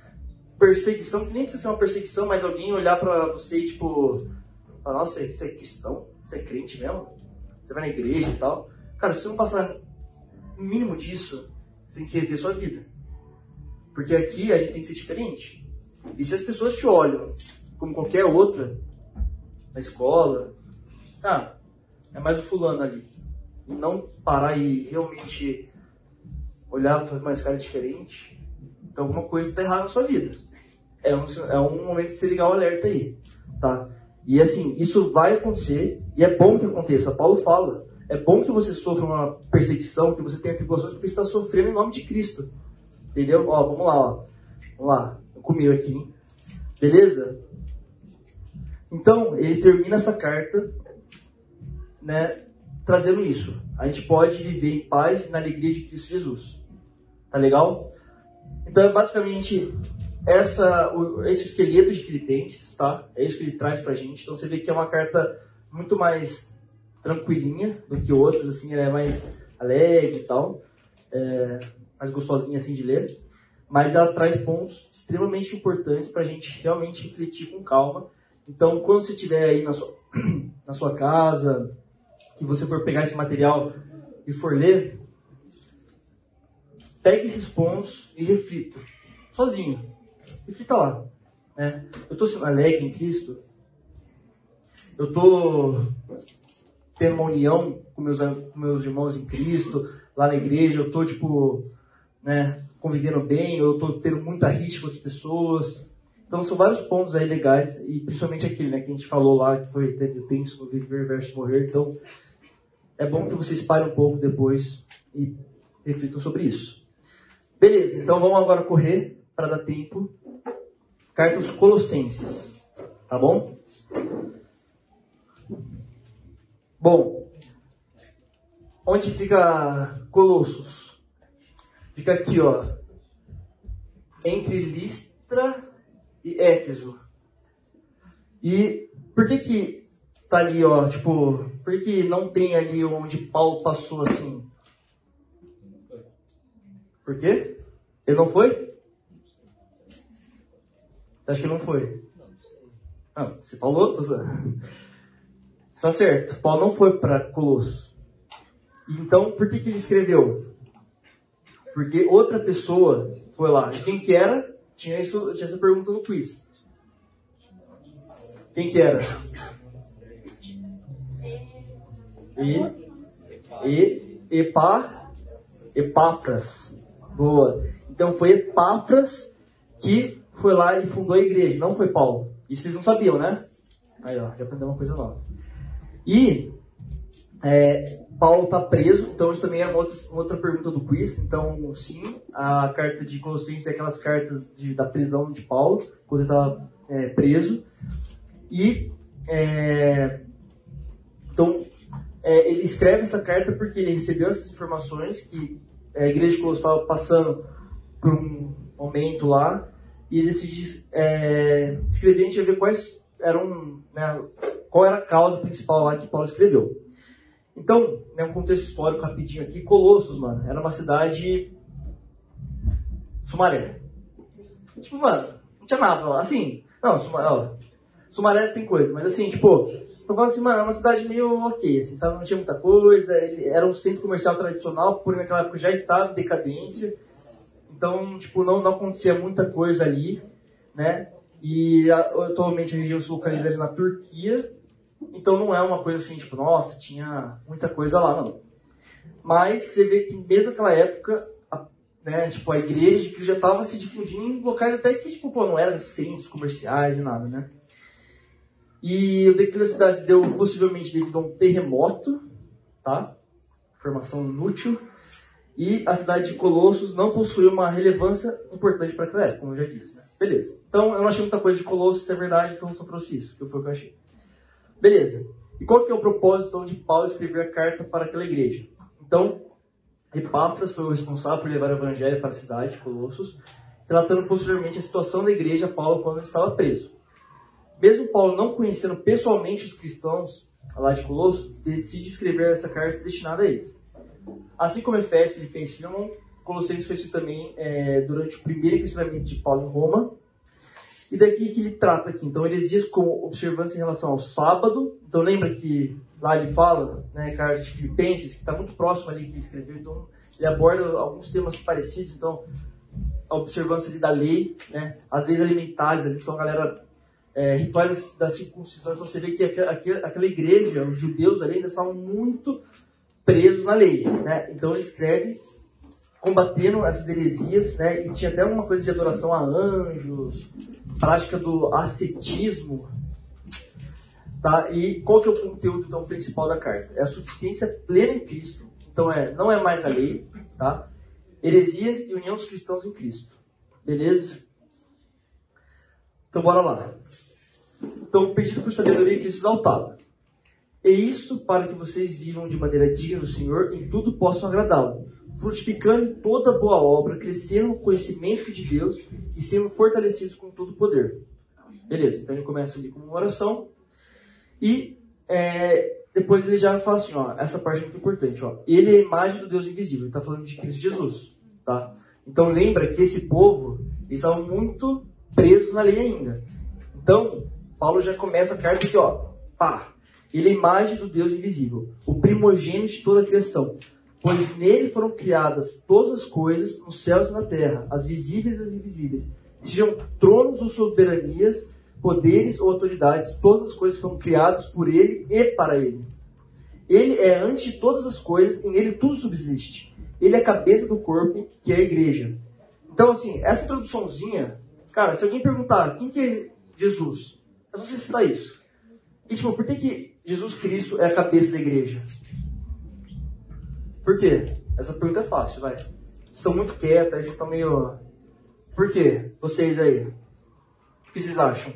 perseguição, que nem precisa ser uma perseguição, mas alguém olhar para você e tipo, falar, nossa, você é cristão? Você é crente mesmo? Você vai na igreja e tal? Cara, se você não passar o mínimo disso, você tem que rever sua vida. Porque aqui a gente tem que ser diferente. E se as pessoas te olham como qualquer outra, na escola, ah, é mais o fulano ali. E não parar e realmente olhar e fazer mais cara diferente, então alguma coisa está errada na sua vida. É um, é um momento de se ligar o alerta aí, tá? E assim, isso vai acontecer e é bom que aconteça. Paulo fala, é bom que você sofra uma perseguição, que você tenha tribulações, porque você está sofrendo em nome de Cristo. Entendeu? Ó, vamos lá, ó. Vamos lá. Comigo aqui, hein? Beleza? Então, ele termina essa carta, né, trazendo isso. A gente pode viver em paz e na alegria de Cristo Jesus. Tá legal? Então, é basicamente essa, o, esse esqueleto de Filipenses, tá? É isso que ele traz pra gente. Então, você vê que é uma carta muito mais tranquilinha do que outras, assim, ela é mais alegre e tal, é, mais gostosinha assim de ler. Mas ela traz pontos extremamente importantes para a gente realmente refletir com calma então, quando você estiver aí na sua, na sua casa, que você for pegar esse material e for ler, pegue esses pontos e reflita, sozinho. Reflita lá. Né? Eu estou sendo alegre em Cristo? Eu estou tendo uma união com meus, com meus irmãos em Cristo, lá na igreja? Eu estou, tipo, né, convivendo bem? Eu estou tendo muita rixa com as pessoas? Então são vários pontos aí legais, e principalmente aquele né, que a gente falou lá, que foi teve tenso no viver versus morrer. Então é bom que vocês parem um pouco depois e reflitam sobre isso. Beleza, então vamos agora correr para dar tempo. Carta aos Colossenses, tá bom? Bom, onde fica Colossos? Fica aqui, ó, entre Listra e Éfeso. E por que que tá ali, ó, tipo, por que não tem ali onde Paulo passou assim? Por quê? Ele não foi? Acha que não foi? Ah, você falou, Está certo. Paulo não foi para Colossos. Então, por que, que ele escreveu? Porque outra pessoa foi lá. Quem que era? Tinha, isso, tinha essa pergunta no quiz. Quem que era? E, e Epa, Epáfras. Boa. Então foi Epáfras que foi lá e fundou a igreja, não foi Paulo. Isso vocês não sabiam, né? Aí, ó, já aprendeu uma coisa nova. E é, Paulo está preso, então isso também é uma outra, uma outra, pergunta do quiz. Então, sim, a carta de Colossenses é aquelas cartas de, da prisão de Paulo, quando ele estava é, preso. E, é, então, é, ele escreve essa carta porque ele recebeu essas informações que a igreja de Colossos estava passando por um momento lá, e ele decide é, escrever, a gente vai ver quais eram, né, qual era a causa principal lá que Paulo escreveu. Então, né, um contexto histórico rapidinho aqui. Colossos, mano, era uma cidade. Sumaré. Tipo, mano, não tinha nada lá. Assim, não, Sumaré, ó, Sumaré tem coisa, mas assim, tipo, tô falando assim, mano, é uma cidade meio ok, assim, sabe? Não tinha muita coisa. Era um centro comercial tradicional, porém naquela época já estava em decadência. Então, tipo, não, não acontecia muita coisa ali, né? E atualmente a região se localiza na Turquia, então não é uma coisa assim, tipo, nossa, tinha muita coisa lá, não. Mas você vê que mesmo naquela época, a, né, tipo, a igreja que já estava se difundindo em locais até que, tipo, pô, não eram centros comerciais e nada, né? E o declínio da cidade deu possivelmente devido a um terremoto, tá? Informação inútil. E a cidade de Colossos não possuía uma relevância importante para aquela época, como eu já disse, né? Beleza. Então, eu não achei muita coisa de Colossos, se é verdade, então eu só trouxe isso, que foi o que eu achei. Beleza. E qual que é o propósito de Paulo escrever a carta para aquela igreja? Então, Epáfras foi o responsável por levar o evangelho para a cidade de Colossos, relatando posteriormente a situação da igreja Paulo quando ele estava preso. Mesmo Paulo não conhecendo pessoalmente os cristãos lá de Colossos, decide escrever essa carta destinada a eles. Assim como Efésios, Filipenses, Filemon, Colossenses foi escrito também é, durante o primeiro questionamento de Paulo em Roma. E daqui que ele trata aqui. Então, heresias como observância em relação ao sábado. Então, lembra que lá ele fala, né, carta de Filipenses, que está muito próximo ali que ele escreveu. Então, ele aborda alguns temas parecidos. Então, a observância ali da lei, né, as leis alimentares. Ali, então, a galera é, rituais da circuncisão. Então você vê que aquela, aquela igreja, os judeus ali ainda estavam muito presos na lei. Né? Então ele escreve combatendo essas heresias, né? e tinha até uma coisa de adoração a anjos, prática do ascetismo. Tá? E qual que é o conteúdo então, principal da carta? É a suficiência plena em Cristo. Então é, não é mais a lei, tá? heresias e união dos cristãos em Cristo. Beleza? Então bora lá. Então, pedindo por sabedoria que exaltá-lo. E isso para que vocês vivam de maneira digna do Senhor, em tudo possam agradá-lo, frutificando toda boa obra, crescendo no conhecimento de Deus e sendo fortalecidos com todo o poder. Beleza, então ele começa ali com uma oração e é, depois ele já fala assim, ó, essa parte é muito importante, ó. Ele é a imagem do Deus invisível, ele está falando de Cristo Jesus, tá? Então lembra que esse povo, eles estavam muito presos na lei ainda. Então, Paulo já começa a carta aqui, ó. Pá. Ele é a imagem do Deus invisível, o primogênito de toda a criação. Pois nele foram criadas todas as coisas, nos céus e na terra, as visíveis e as invisíveis. Sejam tronos ou soberanias, poderes ou autoridades, todas as coisas foram criadas por ele e para ele. Ele é antes de todas as coisas e nele tudo subsiste. Ele é a cabeça do corpo, que é a igreja. Então, assim, essa introduçãozinha, cara, se alguém perguntar quem que é Jesus, não sei se citar isso. E, tipo, por que, que Jesus Cristo é a cabeça da igreja? Por quê? Essa pergunta é fácil, vai. Estão muito quietos, aí vocês estão meio. Por quê? Vocês aí. O que vocês acham?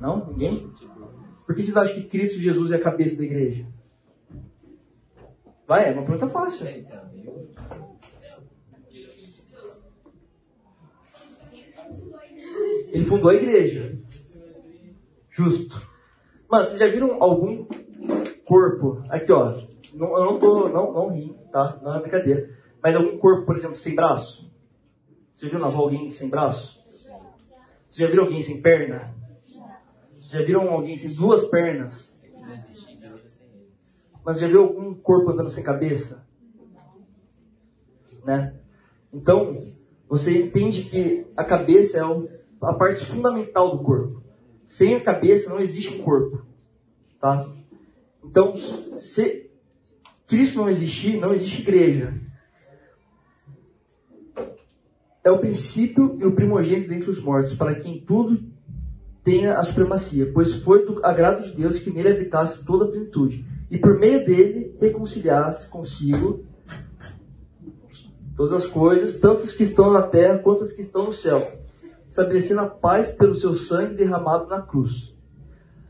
Não? Ninguém? Por que vocês acham que Cristo Jesus é a cabeça da igreja? Vai, é uma pergunta fácil. Ele fundou a igreja. Justo. Mano, vocês já viram algum corpo? Aqui, ó. Não, eu não tô. Não, não ri, tá? Não é brincadeira. Mas algum corpo, por exemplo, sem braço? Você viu na rua alguém sem braço? Você já viu alguém sem perna? Já viram alguém sem duas pernas? Mas já viu algum corpo andando sem cabeça? Né? Então, você entende que a cabeça é a parte fundamental do corpo. Sem a cabeça não existe um corpo. Tá? Então, se Cristo não existir, não existe igreja. É o princípio e o primogênito dentre os mortos, para que em tudo tenha a supremacia, pois foi do agrado de Deus que nele habitasse toda a plenitude, e por meio dele reconciliasse consigo todas as coisas, tanto as que estão na terra quanto as que estão no céu estabelecendo a paz pelo seu sangue derramado na cruz.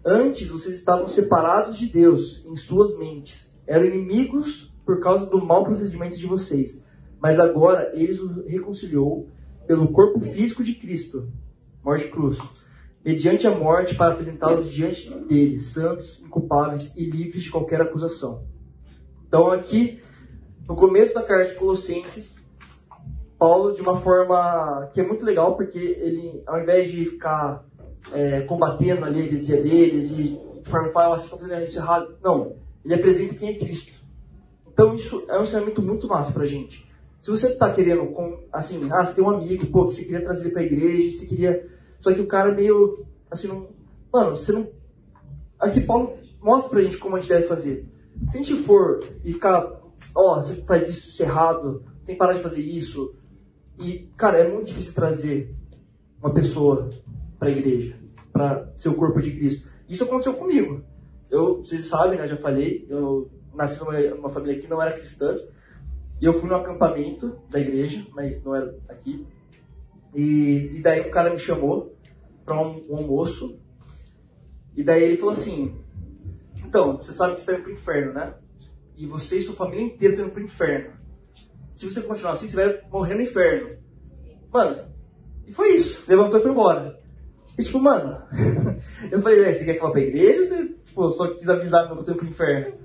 Antes vocês estavam separados de Deus em suas mentes, eram inimigos por causa do mau procedimento de vocês, mas agora ele os reconciliou pelo corpo físico de Cristo, morte cruz, mediante a morte para apresentá-los diante dele, santos, inculpáveis e livres de qualquer acusação. Então aqui, no começo da carta de Colossenses, Paulo de uma forma que é muito legal, porque ele, ao invés de ficar é, combatendo ali a heresia deles e de forma falar, vocês estão fazendo a gente errado, não. Ele apresenta quem é Cristo. Então isso é um ensinamento muito massa pra gente. Se você está querendo, com, assim, ah, você tem um amigo, pô, que você queria trazer ele pra igreja, você queria. Só que o cara é meio, assim, não. Mano, você não. Aqui Paulo mostra pra gente como a gente deve fazer. Se a gente for e ficar, ó, oh, você faz isso, isso é errado, tem que parar de fazer isso, e, cara, é muito difícil trazer uma pessoa para a igreja, para ser o corpo de Cristo. Isso aconteceu comigo. Eu, vocês sabem, né, já falei, eu nasci numa, numa família que não era cristã. E eu fui no acampamento da igreja, mas não era aqui. E, e daí o cara me chamou para um, um, almoço. E daí ele falou assim: Então, você sabe que você está indo para o inferno, né? E você e sua família inteira estão indo para o inferno se você continuar assim, você vai morrer no inferno. Mano, e foi isso. Levantou e foi embora. E tipo, mano, eu falei, você quer que eu vá pra igreja ou você tipo, só quis avisar que eu tô pro inferno?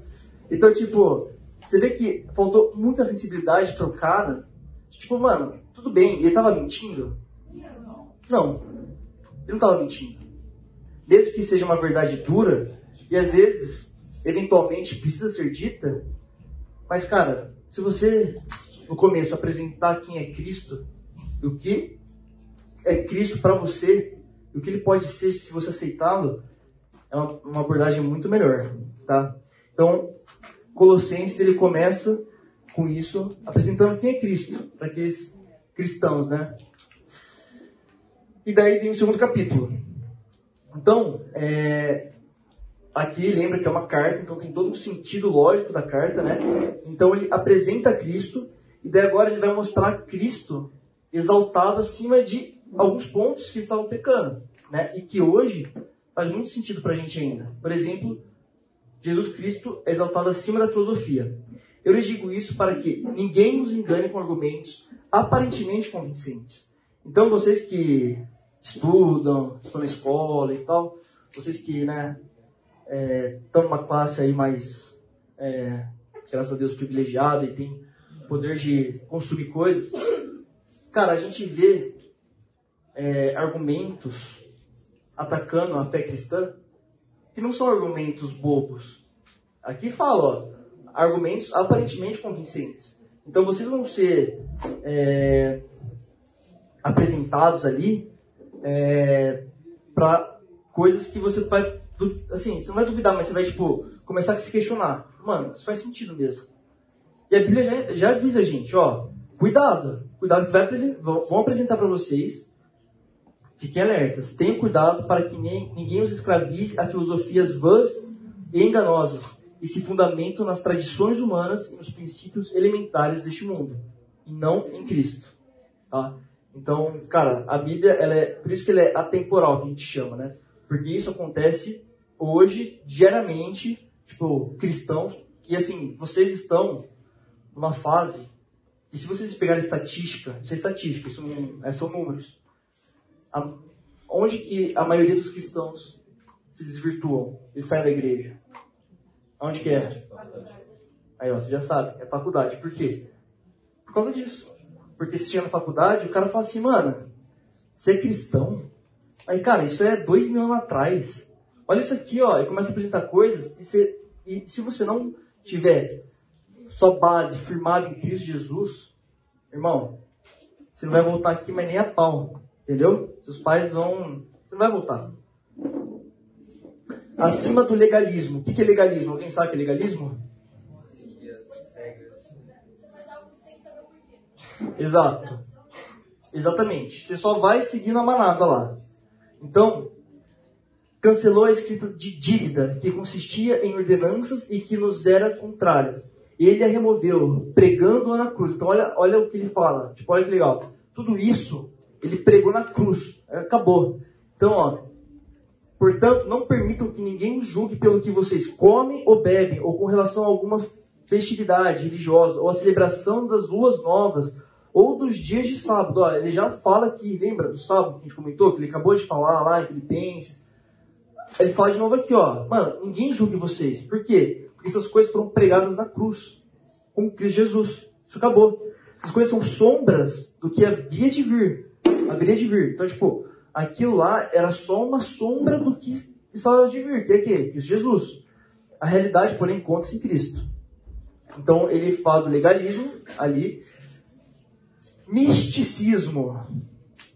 Então, tipo, Você vê que faltou muita sensibilidade pro cara. Tipo, mano, tudo bem, ele tava mentindo? Não. Ele não tava mentindo. Mesmo que seja uma verdade dura, e às vezes, eventualmente, precisa ser dita, mas, cara, se você, no começo, apresentar quem é Cristo, o que é Cristo para você, o que ele pode ser se você aceitá-lo, é uma, abordagem muito melhor, tá? Então, Colossenses, ele começa com isso, apresentando quem é Cristo, para aqueles cristãos, né? E daí vem o segundo capítulo. Então, é, aqui lembra que é uma carta, então tem todo um sentido lógico da carta, né? Então ele apresenta Cristo, e daí agora ele vai mostrar Cristo exaltado acima de alguns pontos que estavam pecando, né? E que hoje faz muito sentido para a gente ainda. Por exemplo, Jesus Cristo é exaltado acima da filosofia. Eu lhes digo isso para que ninguém nos engane com argumentos aparentemente convincentes. Então, vocês que estudam, estão na escola e tal, vocês que, né, estão é, numa classe aí mais, é, graças a Deus, privilegiada e tem poder de consumir coisas, cara, a gente vê é, argumentos atacando a fé cristã que não são argumentos bobos. Aqui fala, ó, argumentos aparentemente convincentes. Então vocês vão ser é, apresentados ali é, para coisas que você vai, assim, você não vai duvidar, mas você vai tipo começar a se questionar. Mano, isso faz sentido mesmo. E a Bíblia já, já avisa a gente, ó, cuidado, cuidado que vai vão apresentar para vocês Fiquem alertas. Tenham cuidado para que nem, ninguém os escravize a filosofias vãs e enganosas e se fundamentam nas tradições humanas e nos princípios elementares deste mundo, e não em Cristo. Tá? Então, cara, a Bíblia, ela é, por isso que ela é atemporal, que a gente chama, né? Porque isso acontece hoje, diariamente, tipo, cristãos, e assim, vocês estão numa fase, e se vocês pegarem estatística, isso é estatística, isso não, é, são números, a, onde que a maioria dos cristãos se desvirtuam e saem da igreja? Onde que é? Aí, ó, você já sabe, é faculdade. Por quê? Por causa disso. Porque se chega na faculdade, o cara fala assim, mano, você é cristão? Aí, cara, isso é dois mil anos atrás. Olha isso aqui, ó, e começa a apresentar coisas, e, você, e se você não tiver sua base firmada em Cristo Jesus, irmão, você não vai voltar aqui mais nem a pau. Entendeu? Seus pais vão. Você não vai voltar. Acima do legalismo. O que é legalismo? Alguém sabe o que é legalismo? Exato. Exatamente. Você só vai seguindo a manada lá. Então, cancelou a escrita de dívida, que consistia em ordenanças e que nos era contrária. Ele a removeu, pregando-a na cruz. Então, olha, olha o que ele fala. Tipo, olha que legal. Tudo isso ele pregou na cruz. Acabou. Então, ó, portanto, não permitam que ninguém julgue pelo que vocês comem ou bebem, ou com relação a alguma festividade religiosa, ou a celebração das luas novas, ou dos dias de sábado. Olha, ele já fala aqui, lembra do sábado que a gente comentou, que ele acabou de falar lá em Filipenses. Ele fala de novo aqui, ó. Mano, ninguém julgue vocês. Por quê? Porque essas coisas foram pregadas na cruz, com Cristo Jesus. Isso acabou. Essas coisas são sombras do que havia de vir haveria de vir. Então, tipo, aquilo lá era só uma sombra do que estava de vir, que é que? Jesus. A realidade, porém, encontra-se em Cristo. Então, ele fala do legalismo ali. Misticismo.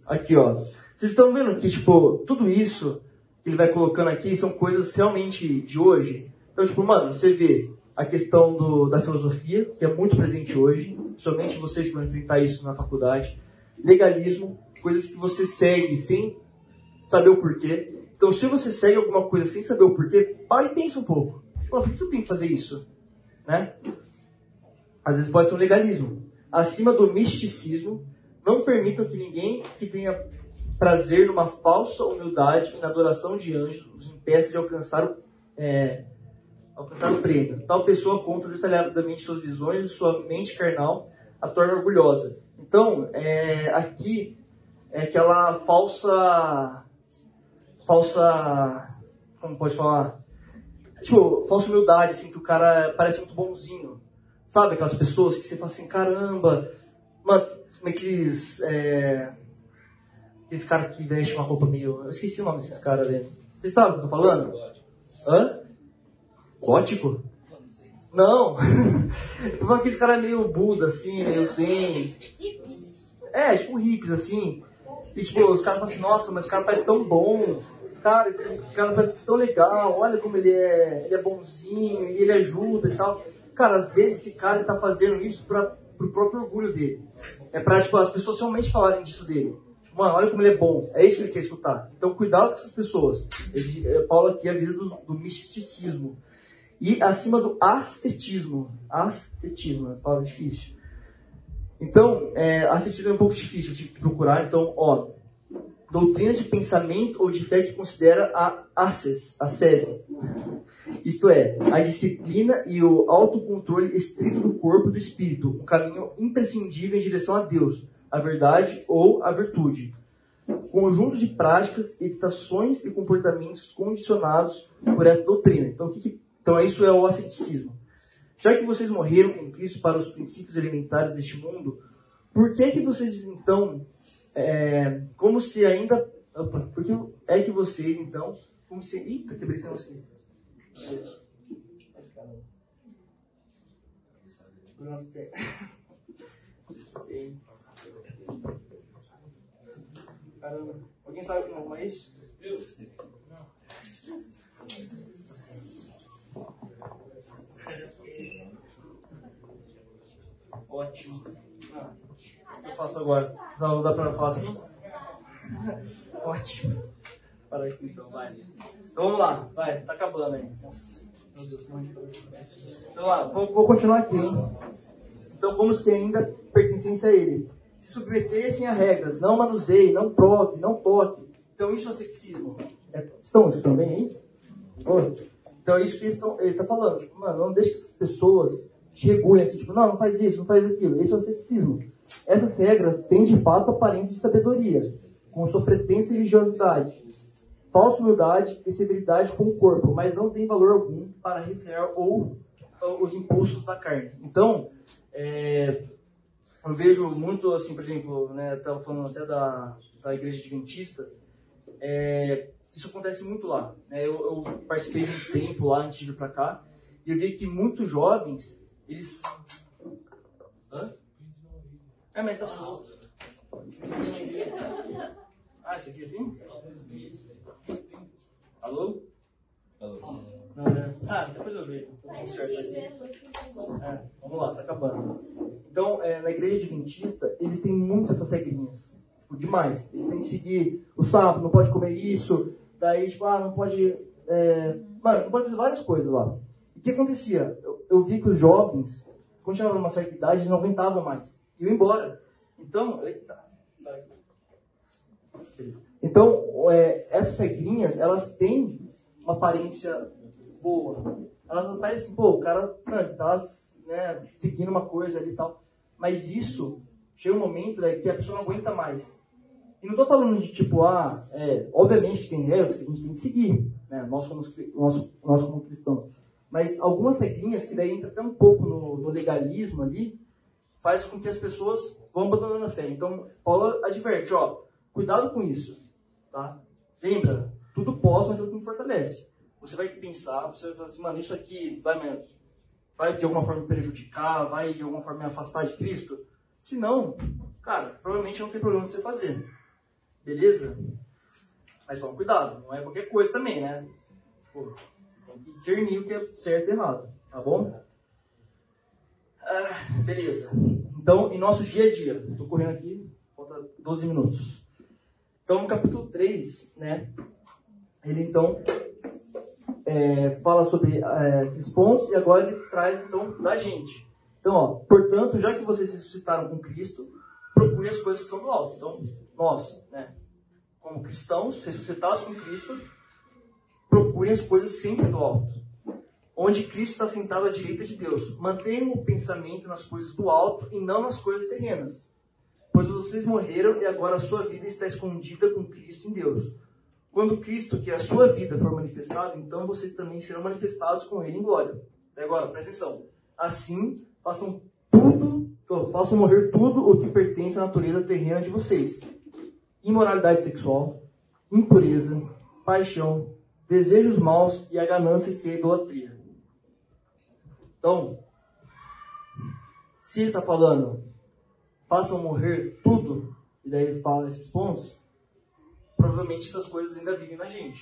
Aqui, ó. Vocês estão vendo que, tipo, tudo isso que ele vai colocando aqui são coisas realmente de hoje. Então, tipo, mano, você vê a questão do, da filosofia, que é muito presente hoje, somente vocês que vão enfrentar isso na faculdade. Legalismo, coisas que você segue sem saber o porquê. Então, se você segue alguma coisa sem saber o porquê, para e pensa um pouco. por que eu tenho que fazer isso? Né? Às vezes pode ser um legalismo. Acima do misticismo, não permitam que ninguém que tenha prazer numa falsa humildade e na adoração de anjos os impeça de alcançar o, é, alcançar o prêmio. Tal pessoa conta detalhadamente suas visões e sua mente carnal a torna orgulhosa. Então, é, aqui é aquela falsa. falsa. como pode falar? Tipo, falsa humildade, assim, que o cara parece muito bonzinho. Sabe aquelas pessoas que você fala assim, caramba, mano, aqueles. É, aqueles caras que vestem uma roupa meio. Eu esqueci o nome desses caras ali. Vocês sabem o que eu tô falando? Hã? Gótico? Não. aqueles caras meio Buda, assim, meio zen. É, tipo hippies, assim. E tipo, os caras falam assim, nossa, mas o cara parece tão bom. Cara, esse cara parece tão legal, olha como ele é, ele é bonzinho, e ele ajuda e tal. Cara, às vezes esse cara está fazendo isso para o próprio orgulho dele. É para tipo, as pessoas realmente falarem disso dele. Tipo, mano, olha como ele é bom. É isso que ele quer escutar. Então, cuidado com essas pessoas. Ele, é, Paulo aqui avisa do, do misticismo. E acima do ascetismo. Ascetismo, é uma palavra difícil. Então, é, ascetismo é um pouco difícil de procurar. Então, ó, doutrina de pensamento ou de fé que considera a asces, a sese. Isto é, a disciplina e o autocontrole estrito do corpo e do espírito, um caminho imprescindível em direção a Deus, a verdade ou a virtude. Conjunto de práticas, editações e comportamentos condicionados por essa doutrina. Então, que que, então isso é o asceticismo. Já que vocês morreram com Cristo para os princípios elementares deste mundo, por que que vocês então é, como se ainda. Opa, porque é que vocês, então. Como se. Eita, quebrei sem você. Caramba. Alguém sabe como é isso? Deus. Ótimo. Ah eu faço agora? Não, dá pra falar assim? Ótimo. Para aqui então, vai. Então vamos lá, vai, tá acabando aí. Nossa, meu Deus, Então lá, vou, vou continuar aqui, hein? Então, como se ainda pertencesse a ele. Se submetessem a regras, não manuseie, não prove, não toque. Então, isso é ceticismo. É, estão vocês também aí? Então, é isso que ele está falando. Tipo, mano, não deixe que essas pessoas te regulem assim, tipo, não, não faz isso, não faz aquilo. Isso é o ceticismo. Essas regras têm de fato aparência de sabedoria, com sua pretensa religiosidade, falsa humildade e severidade com o corpo, mas não tem valor algum para refrear ou, ou os impulsos da carne. Então, é, eu vejo muito assim, por exemplo, né, estava falando até da, da igreja adventista, é, isso acontece muito lá. Né? Eu, eu, participei de um tempo lá antes de vir para cá e eu vi que muitos jovens, eles... Hã? É, mas tá solto. Ah, isso aqui assim? Alô? Alô? Não, né? Ah, depois eu vejo. Aqui. É, vamos lá, tá acabando. Então, é, na igreja adventista, eles têm muito essas regrinhas. Tipo, demais. Eles têm que seguir o sábado, não pode comer isso. Daí, tipo, ah, não pode. É... Mano, não pode fazer várias coisas lá. Que acontecia? Eu, eu vi que os jovens, quando chegavam numa certa idade, eles não aguentavam mais iam embora. Então, eita, então é, essas regrinhas, elas têm uma aparência boa. Elas parecem, pô, o cara está né, seguindo uma coisa ali e tal. Mas isso, chega um momento né, que a pessoa não aguenta mais. E não estou falando de tipo, ah, é, obviamente que tem regras que a gente tem que seguir, né, nós, como, nós, nós como cristãos. Mas algumas regrinhas que daí entra até um pouco no, no legalismo ali, faz com que as pessoas vão abandonando a fé. Então, Paulo adverte, ó, cuidado com isso, tá? Lembra, tudo posso naquilo que me fortalece. Você vai pensar, você vai falar assim, mano, isso aqui vai, me, vai de alguma forma me prejudicar, vai de alguma forma me afastar de Cristo? Se não, cara, provavelmente não tem problema de você fazer. Beleza? Mas toma cuidado, não é qualquer coisa também, né? Pô, tem que discernir o que é certo e errado, tá bom? Ah, beleza. Então, em nosso dia a dia, estou correndo aqui, falta 12 minutos. Então, no capítulo 3, né, ele então é, fala sobre é, aqueles pontos e agora ele traz então da gente. Então, ó, portanto, já que vocês ressuscitaram com Cristo, procure as coisas que são do alto. Então, nós, né, como cristãos, ressuscitados com Cristo, procure as coisas sempre do alto onde Cristo está sentado à direita de Deus. Mantenham o pensamento nas coisas do alto e não nas coisas terrenas. Pois vocês morreram e agora a sua vida está escondida com Cristo em Deus. Quando Cristo, que é a sua vida, for manifestado, então vocês também serão manifestados com Ele em glória. E agora, presta atenção. Assim, façam tudo, façam morrer tudo o que pertence à natureza terrena de vocês. Imoralidade sexual, impureza, paixão, desejos maus e a ganância que é idolatria. Então, se ele está falando, façam morrer tudo, e daí ele fala esses pontos, provavelmente essas coisas ainda vivem na gente.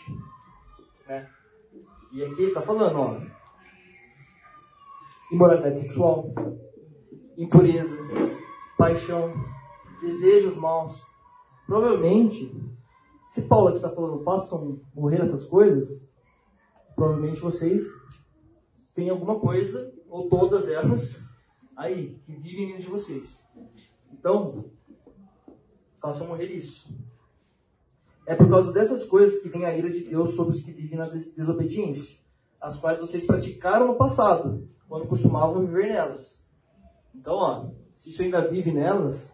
Né? E aqui ele está falando, ó, imoralidade sexual, impureza, paixão, desejos maus. Provavelmente, se Paulo aqui está falando, façam morrer essas coisas, provavelmente vocês têm alguma coisa, ou todas elas, aí, que vivem dentro de vocês. Então, façam morrer isso. É por causa dessas coisas que vem a ira de Deus sobre os que vivem na desobediência, as quais vocês praticaram no passado, quando costumavam viver nelas. Então, ó, se isso ainda vive nelas,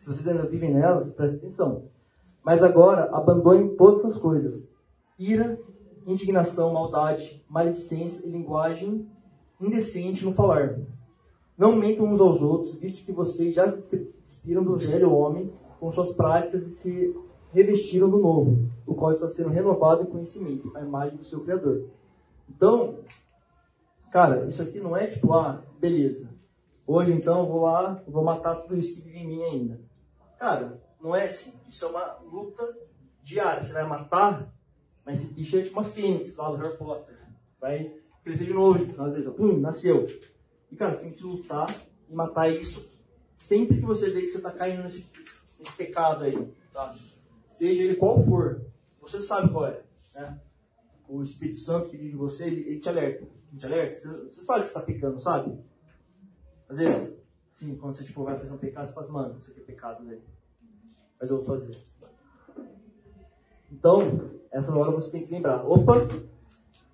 se vocês ainda vivem nelas, preste atenção. Mas agora, abandonem todas essas coisas: ira, indignação, maldade, maledicência e linguagem indecente no falar. Não mentam uns aos outros, visto que vocês já se inspiram do velho homem com suas práticas e se revestiram do novo, o qual está sendo renovado em conhecimento, a imagem do seu Criador. Então, cara, isso aqui não é tipo, ah, beleza. Hoje então eu vou lá, vou matar tudo isso que vive em mim ainda. Cara, não é assim. Isso é uma luta diária. Você vai matar, mas esse bicho é tipo uma fênix lá do Harry Potter. Vai crescer de novo, às vezes, pum, nasceu. E cara, você tem que lutar e matar isso sempre que você vê que você está caindo nesse, nesse pecado aí, tá? Seja ele qual for, você sabe qual é, né? O Espírito Santo que vive em você, ele, ele te alerta. Ele te alerta, você, você sabe que está pecando, sabe? Às vezes, sim, quando você tipo, vai fazer um pecado, você fala assim, mano, isso aqui é pecado, velho. Mas eu vou fazer. Então, essa hora você tem que lembrar, opa,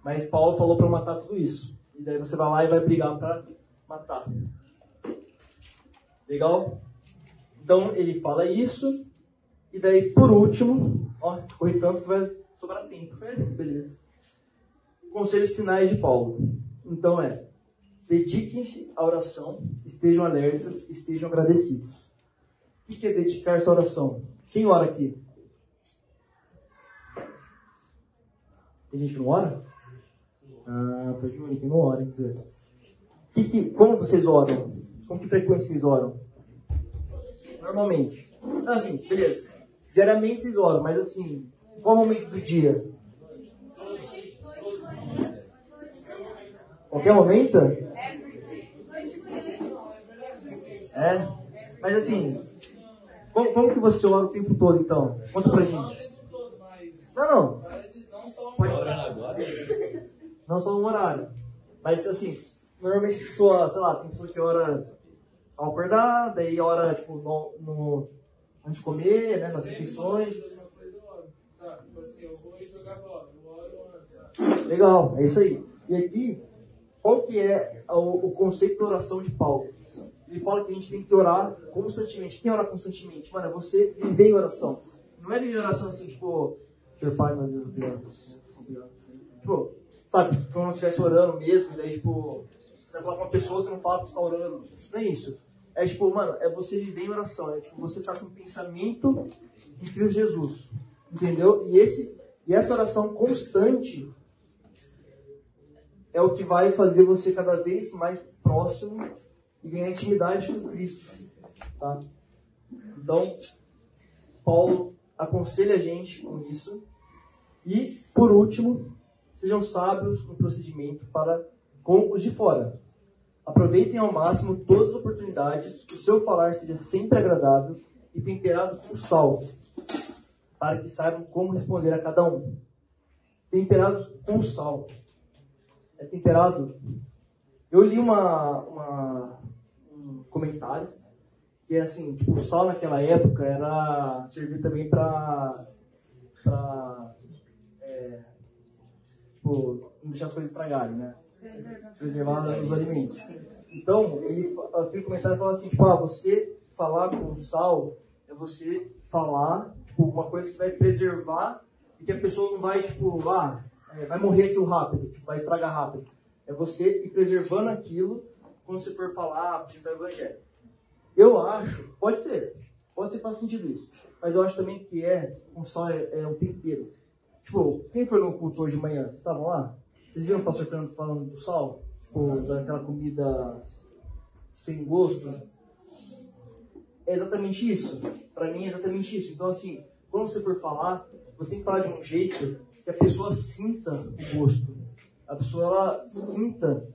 mas Paulo falou para matar tudo isso. E daí você vai lá e vai brigar para matar. Legal? Então ele fala isso. E daí, por último, ó, corri tanto que vai sobrar tempo. Beleza. Conselhos finais de Paulo. Então é: dediquem-se à oração, estejam alertas, estejam agradecidos. O que é dedicar-se à oração? Quem ora aqui? Tem gente que não ora? Ah, tô de quem não ora, quer. Que, que, como vocês oram? Com que frequência vocês oram? Normalmente. Então, assim, beleza. Diariamente vocês oram, mas assim, qual momento do dia? Qualquer momento? É? Mas assim, como, como que você ora o tempo todo então? Conta pra gente. Não, não. Pode orar agora? Não só no horário. Mas assim, normalmente a pessoa, sei lá, tem pessoa que ora ao acordar, daí ora tipo, no, no, antes de comer, né, nas refeições. Legal, é isso aí. E aqui, qual que é o, o conceito da oração de Paulo? Ele fala que a gente tem que orar constantemente. Quem ora constantemente? Mano, é você viver em oração. Não é viver em oração assim, tipo, Senhor Pai, meu Deus, obrigado. Tipo, sabe, como se estivesse orando mesmo, e daí, tipo, você vai falar com uma pessoa, você não fala que está orando. Não é isso. É tipo, mano, é você viver em oração. É tipo, você tá com um pensamento em Cristo Jesus. Entendeu? E, esse, e essa oração constante é o que vai fazer você cada vez mais próximo e ganhar intimidade com Cristo. Tá? Então, Paulo aconselha a gente com isso. E, por último, sejam sábios no procedimento para com os de fora. Aproveitem ao máximo todas as oportunidades, o seu falar seja sempre agradável e temperado com sal, para que saibam como responder a cada um. Temperado com sal. É temperado. Eu li uma, uma comentário que é assim, tipo, o sal naquela época era servir também para para é, tipo, não deixar as coisas estragarem, né? Preservar os alimentos. Então, ele, aquele comentário fala assim, tipo, ah, você falar com sal é você falar, tipo, uma coisa que vai preservar e que a pessoa não vai, tipo, ah, é, vai morrer aquilo rápido, tipo, vai estragar rápido. É você ir preservando aquilo quando você for falar, apresentar o evangelho. Eu acho, pode ser, pode ser faz sentido isso, mas eu acho também que é um só é, é um tempero. Tipo, quem foi no culto hoje de manhã? Vocês estavam lá? Vocês viram o pastor Fernando falando do sal? Ou daquela comida sem gosto? É exatamente isso. Para mim é exatamente isso. Então, assim, quando você for falar, você tem que falar de um jeito que a pessoa sinta o gosto. A pessoa ela sinta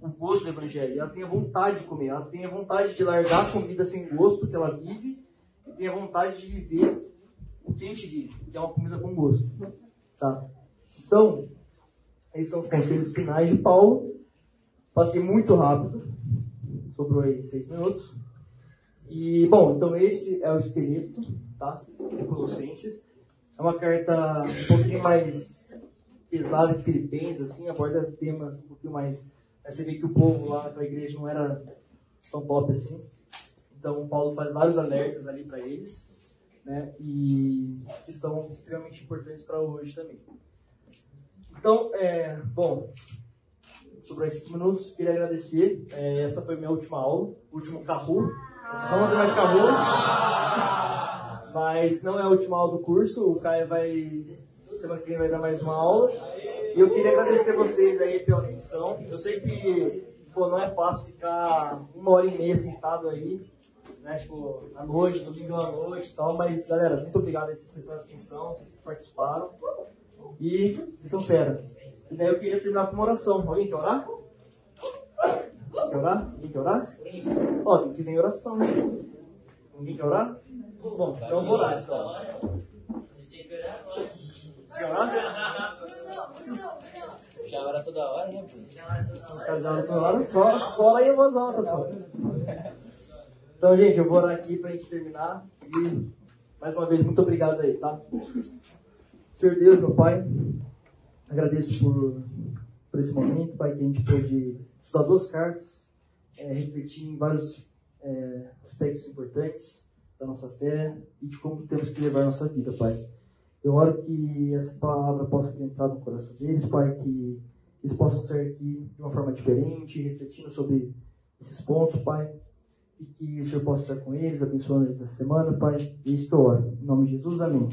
o gosto do evangelho. Ela tenha vontade de comer. Ela tenha vontade de largar a comida sem gosto que ela vive e tenha vontade de viver o que a gente vive, que é uma comida com gosto. Tá? Então, esses são os conselhos finais de Paulo. Passei muito rápido, sobrou aí seis minutos. E, bom, então esse é o esqueleto, tá? De Colossenses. É uma carta um pouquinho mais pesada que Filipenses, assim, aborda temas um pouquinho mais. Aí você vê que o povo lá naquela igreja não era tão top assim. Então, Paulo faz vários alertas ali para eles, né? E que são extremamente importantes para hoje também. Então, é, bom, sobre esses minutos, queria agradecer. É, essa foi minha última aula, último carro. Essa não tem mais carro. Mas não é a última aula do curso. O Caio vai, semana que vem, vai dar mais uma aula. E eu queria agradecer vocês aí pela atenção. Eu sei que pô, não é fácil ficar uma hora e meia sentado aí, né? Tipo, à noite, domingo à noite e tal. Mas, galera, muito obrigado aí, vocês prestaram atenção, vocês participaram. E vocês são fera. E daí eu queria terminar com uma oração. Alguém quer orar? Quer orar? Ninguém quer orar? Ó, tem que oração, né? Ninguém quer orar? Bom, então eu vou orar então. Quer orar? Já ora toda hora, né? Já toda hora, só, só aí em voz alta, só. Então, gente, eu vou orar aqui pra gente terminar. E, mais uma vez, muito obrigado aí, tá? Senhor Deus, meu Pai, agradeço por, por esse momento, Pai, que a gente pôde estudar duas cartas, é, refletir em vários é, aspectos importantes da nossa fé e de como temos que levar a nossa vida, Pai. Eu oro que essa palavra possa entrar no coração deles, Pai, que eles possam sair aqui de uma forma diferente, refletindo sobre esses pontos, Pai, e que o Senhor possa estar com eles, abençoando eles essa semana, Pai. É isso que eu oro. Em nome de Jesus, amém.